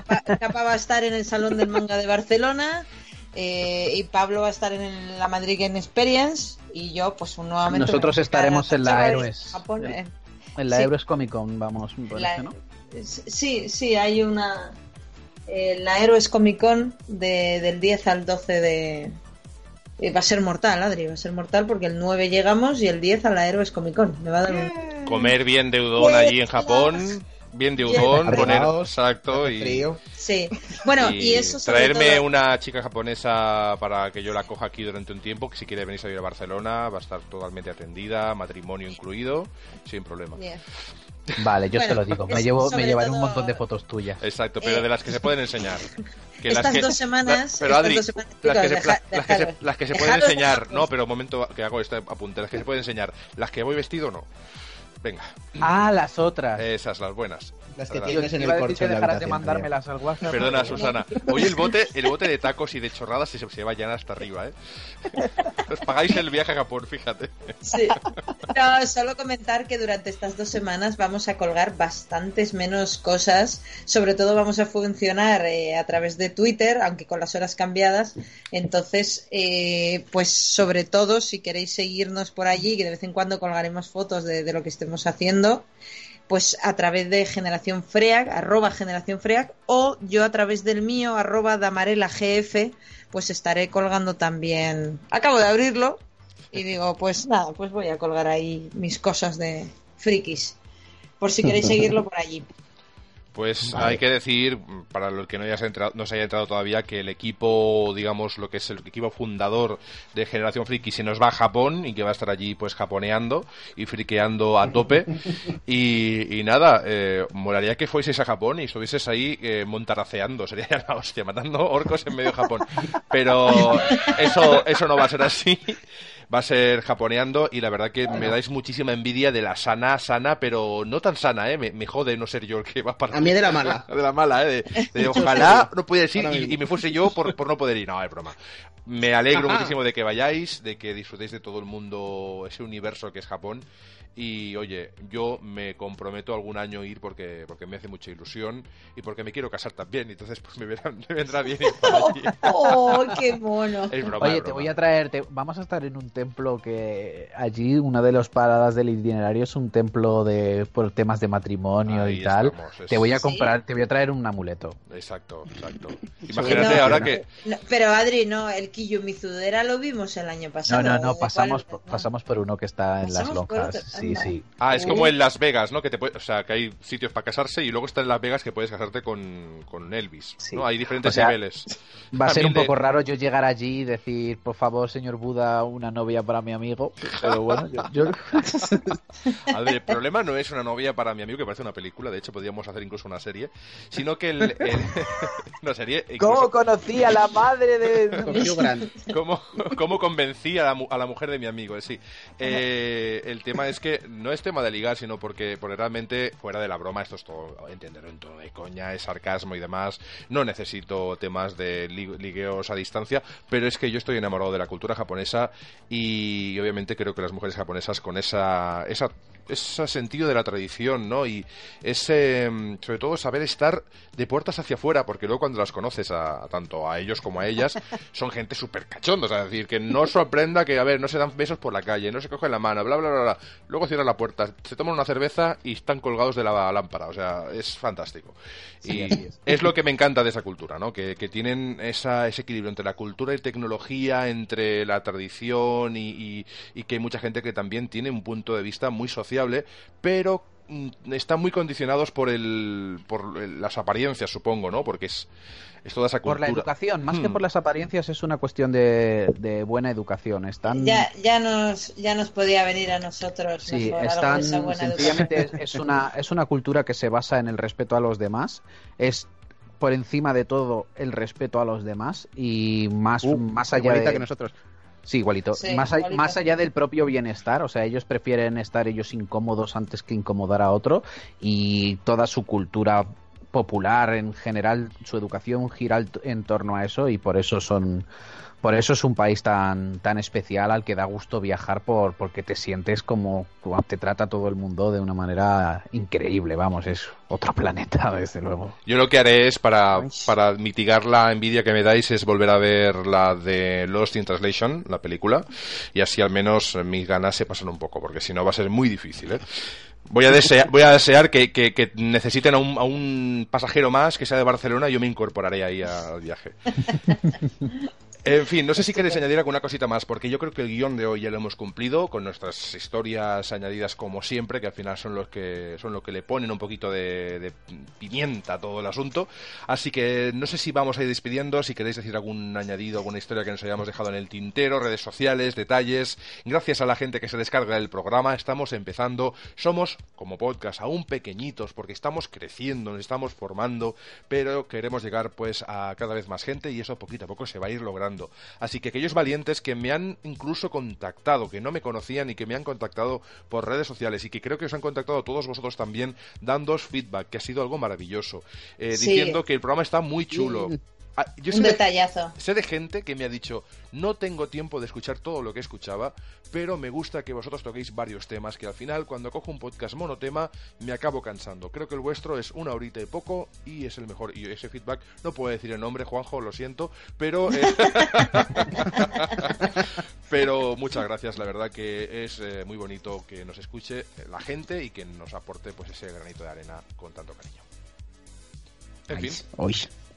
capa, va a estar en el Salón del Manga de Barcelona eh, y Pablo va a estar en la Madrid Game Experience y yo pues nuevamente nosotros estaremos en la Héroes en la Héroes Comic Con vamos ¿no? sí sí hay una en la Héroes Comic Con de, del 10 al 12 de eh, va a ser mortal, Adri, va a ser mortal porque el 9 llegamos y el 10 a la Héroes Comic Con. Me va a dar Comer bien de udon allí en Japón bien de udon, poner exacto y sí. Bueno, y, eso traerme una chica japonesa para que yo la coja aquí durante un tiempo, que si quiere venir a ir a Barcelona va a estar totalmente atendida, matrimonio incluido, sin problema. Vale, yo se lo digo. Me, llevo, me llevaré un montón de fotos tuyas. Exacto, pero de las que se pueden enseñar. (laughs) Que estas las dos semanas. pero Adri, las, que se, las, que se, pueden enseñar. No, pero un momento que hago este apunte. Las que se pueden enseñar. Las que voy vestido, no. Venga. Ah, las otras. Esas, las buenas. Las que tienes en el corcho de, de mandármelas al WhatsApp. Perdona, (laughs) Susana. Hoy el bote, el bote de tacos y de chorradas se, se va llenar hasta arriba, ¿eh? (laughs) Os pagáis el viaje a Japón, fíjate. Sí. No, solo comentar que durante estas dos semanas vamos a colgar bastantes menos cosas. Sobre todo vamos a funcionar eh, a través de Twitter, aunque con las horas cambiadas. Entonces, eh, pues sobre todo, si queréis seguirnos por allí, que de vez en cuando colgaremos fotos de, de lo que estemos haciendo pues a través de Generación Freak, arroba Generación Freak, o yo a través del mío, arroba Damarela GF, pues estaré colgando también. Acabo de abrirlo y digo, pues nada, pues voy a colgar ahí mis cosas de frikis, por si queréis (laughs) seguirlo por allí. Pues hay que decir, para los que no, entrado, no se haya entrado todavía, que el equipo, digamos, lo que es el equipo fundador de Generación Friki se nos va a Japón y que va a estar allí pues japoneando y friqueando a tope. (laughs) y, nada, eh, molaría que fueseis a Japón y estuvieses ahí eh, montaraceando, sería (laughs) la hostia, matando orcos en medio de Japón. Pero eso, eso no va a ser así va a ser japoneando y la verdad que me dais muchísima envidia de la sana, sana, pero no tan sana, ¿eh? Me, jode no ser yo el que va para... A mí de la mala. (laughs) De la mala, ¿eh? De, (laughs) ojalá no pudiera ir y, me fuese yo por, por no poder ir. No, es broma. me alegro muchísimo de que vayáis, de que disfrutéis de todo el mundo, ese universo que es Japón. Y oye, yo me comprometo algún año a ir porque, porque me hace mucha ilusión y porque me quiero casar también. Entonces, pues me, vendrá bien ir para allí. ¡Oh, qué mono! oye, te voy a traer. vamos a estar en un templo que allí, una de las paradas del itinerario es un templo de por temas de matrimonio y tal. Te voy a comprar, te voy a traer un amuleto. Exacto, exacto. Imagínate ahora que. pero Adri, no, el Kiyu Mizudera lo vimos el año pasado. No, no, no, pasamos, pasamos por uno que está en las lonjas. Sí, sí. Ah, es como en Las Vegas, ¿no? Que te o sea, que hay sitios para casarse y luego está en Las Vegas que puedes casarte con, con Elvis, ¿no? Hay diferentes niveles. Va a ser un poco raro yo llegar allí y decir, por favor, señor Buda, una novia para mi amigo. Pero bueno, yo... (laughs) A ver, el problema no es una novia para mi amigo, que parece una película, de hecho podríamos hacer incluso una serie, sino que el... (laughs) una serie... ¿Cómo conocí a la madre de... ¿Cómo, ¿Cómo convencí a la, a la mujer de mi amigo? Sí. Eh, el tema es que no es tema de ligar, sino porque, porque realmente, fuera de la broma, esto es todo, entenderlo en tono de coña, es sarcasmo y demás. No necesito temas de ligueos a distancia, pero es que yo estoy enamorado de la cultura japonesa y, obviamente creo que las mujeres japonesas con esa, esa ese sentido de la tradición, ¿no? Y ese, mm, sobre todo, saber estar de puertas hacia afuera, porque luego cuando las conoces a, tanto a ellos como a ellas, (laughs) son gente súper cachondos, es decir, que no sorprenda que, a ver, no se dan besos por la calle, no se cogen la mano, bla, bla, bla, bla. Luego cierran la puerta, se toman una cerveza y están colgados de la lámpara, o sea, es fantástico. y es. lo que me encanta de esa cultura, ¿no? Que, tienen esa, ese equilibrio entre la cultura y tecnología, entre la tradición y, y que hay mucha gente que también tiene un punto de vista muy social pero mm, están muy condicionados por el por las apariencias, supongo, ¿no? Porque es, es toda esa cultura. Por la educación, más que hmm. por las apariencias, es una cuestión de, buena educación. Están... Ya, ya, nos, ya nos podía venir a nosotros. Sí, están, sencillamente es, una, es una cultura que se basa en el respeto a los demás. Es por encima de todo el respeto a los demás y más, uh, más allá de... que nosotros. Sí, igualito. más, más allá del propio bienestar, o sea, ellos prefieren estar ellos incómodos antes que incomodar a otro y toda su cultura popular en general, su educación gira en torno a eso y por eso son por eso es un país tan, tan especial al que da gusto viajar por, porque te sientes como, te trata todo el mundo de una manera increíble, vamos, es otro (laughs) planeta, desde luego. Yo lo que haré es, para, para mitigar la envidia que me dais, es volver a ver la de Lost in Translation, la película, y así al menos mis ganas se pasan un poco, porque si no va a ser muy difícil, ¿eh? Voy a desear, voy a desear que, que, necesiten a un, a un pasajero más que sea de Barcelona y yo me incorporaré ahí al viaje. (laughs) En fin, no sé si queréis añadir alguna cosita más, porque yo creo que el guion de hoy ya lo hemos cumplido, con nuestras historias añadidas como siempre, que al final son los que son lo que le ponen un poquito de, pimienta a todo el asunto. Así que no sé si vamos a ir despidiendo, si queréis decir algún añadido, alguna historia que nos hayamos dejado en el tintero, redes sociales, detalles. Gracias a la gente que se descarga el programa, estamos empezando. Somos, como podcast, aún pequeñitos, porque estamos creciendo, nos estamos formando, pero queremos llegar pues a cada vez más gente y eso poquito a poco se va a ir logrando Así que aquellos valientes que me han incluso contactado, que no me conocían y que me han contactado por redes sociales y que creo que os han contactado todos vosotros también, dándoos feedback, que ha sido algo maravilloso, eh, diciendo que el programa está muy chulo. Ah, un detallazo. sé de gente que me ha dicho, no tengo tiempo de escuchar todo lo que escuchaba, pero me gusta que vosotros toquéis varios temas, que al final cuando cojo un podcast monotema me acabo cansando. Creo que el vuestro es una horita y poco y es el mejor. Y ese feedback, no puedo decir el nombre, Juanjo, lo siento, pero... Eh, (laughs) pero muchas gracias, la verdad que es eh, muy bonito que nos escuche la gente y que nos aporte pues ese granito de arena con tanto cariño. En fin.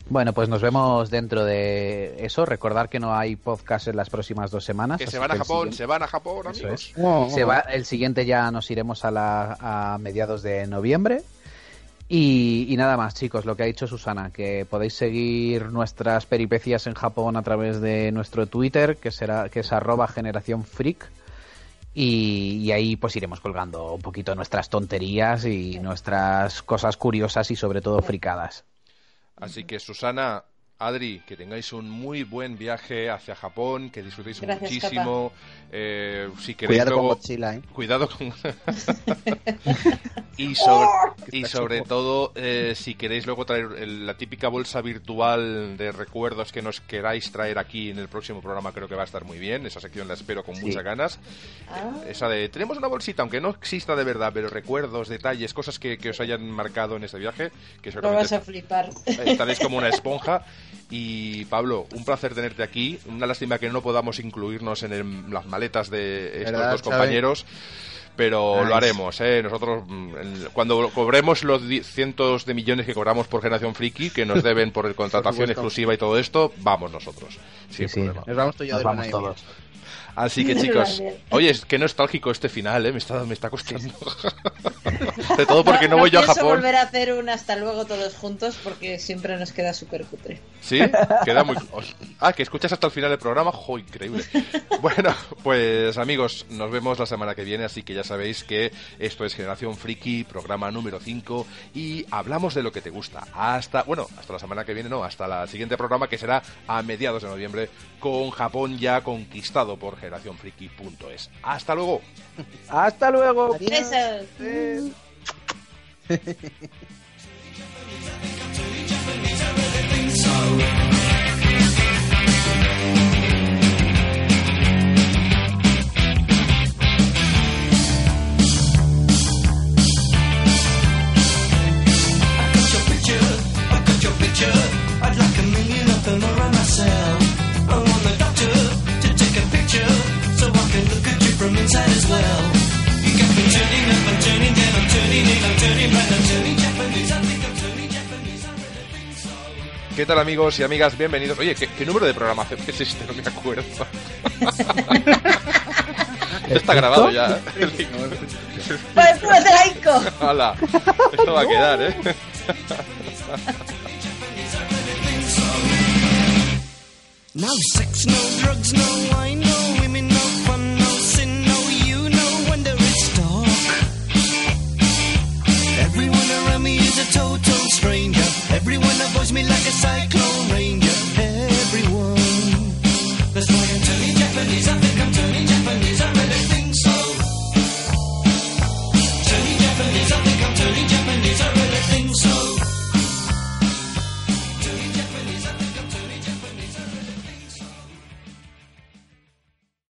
Bueno, pues nos vemos dentro de eso. Recordar que no hay podcast en las próximas dos semanas. Que se van a Japón, se van a Japón, amigos. Se va, el siguiente ya nos iremos a, la, a mediados de noviembre. Y, nada más, chicos, lo que ha dicho Susana, que podéis seguir nuestras peripecias en Japón a través de nuestro Twitter, que será que es arroba generación freak. Y, y, ahí pues iremos colgando un poquito nuestras tonterías y nuestras cosas curiosas y sobre todo fricadas. Así que Susana, Adri, que tengáis un muy buen viaje hacia Japón, que disfrutéis muchísimo. Eh, si cuidado con Godzilla, ¿eh? Cuidado con. (laughs) (laughs) y, sobre, Y sobre todo, eh, si queréis luego traer la típica bolsa virtual de recuerdos que nos queráis traer aquí en el próximo programa, creo que va a estar muy bien. Esa sección la espero con muchas ganas. Ah. Esa de, tenemos una bolsita, aunque no exista de verdad, pero recuerdos, detalles, cosas que, os hayan marcado en este viaje. Que Lo vas a flipar. Estaréis como una esponja. (laughs) Y Pablo, un placer tenerte aquí. Una lástima que no podamos incluirnos en las maletas de estos dos compañeros pero lo haremos. ¿eh? Nosotros, mm, cuando cobremos los cientos de millones que cobramos por Generación Friki, que nos deben por (laughs) contratación exclusiva y todo esto, vamos nosotros. Sí, sí, Nos vamos, tú y yo vamos todos. Así que (laughs) chicos, oye, qué nostálgico este final, ¿eh? me, está, me está costando. (laughs) de todo porque no, voy yo a Japón. volver a hacer un hasta luego todos juntos porque siempre nos queda súper cutre. Sí, queda muy... Ah, que escuchas hasta el final del programa, ¡jo, increíble! (laughs) Bueno, pues amigos, nos vemos la semana que viene, así que ya sabéis que esto es Generación Friki, programa número 5, y hablamos de lo que te gusta. Hasta, bueno, hasta la semana que viene, no, hasta la siguiente programa que será a mediados de noviembre con Japón ya conquistado por generacionfriki.es. Hasta luego. Hasta luego. I'd (laughs) ¿Qué tal amigos y amigas? Bienvenidos. Oye, ¿qué, qué número de programación es este? No me acuerdo. (laughs) Está grabado ya. Pues laico. Hala, esto va a quedar, ¿eh? No sex, no drugs, no wine, no women, no fun, no sin, no you, no wonder it's dark. Everyone around me is a total stranger. Everyone avoids me like a cyclone.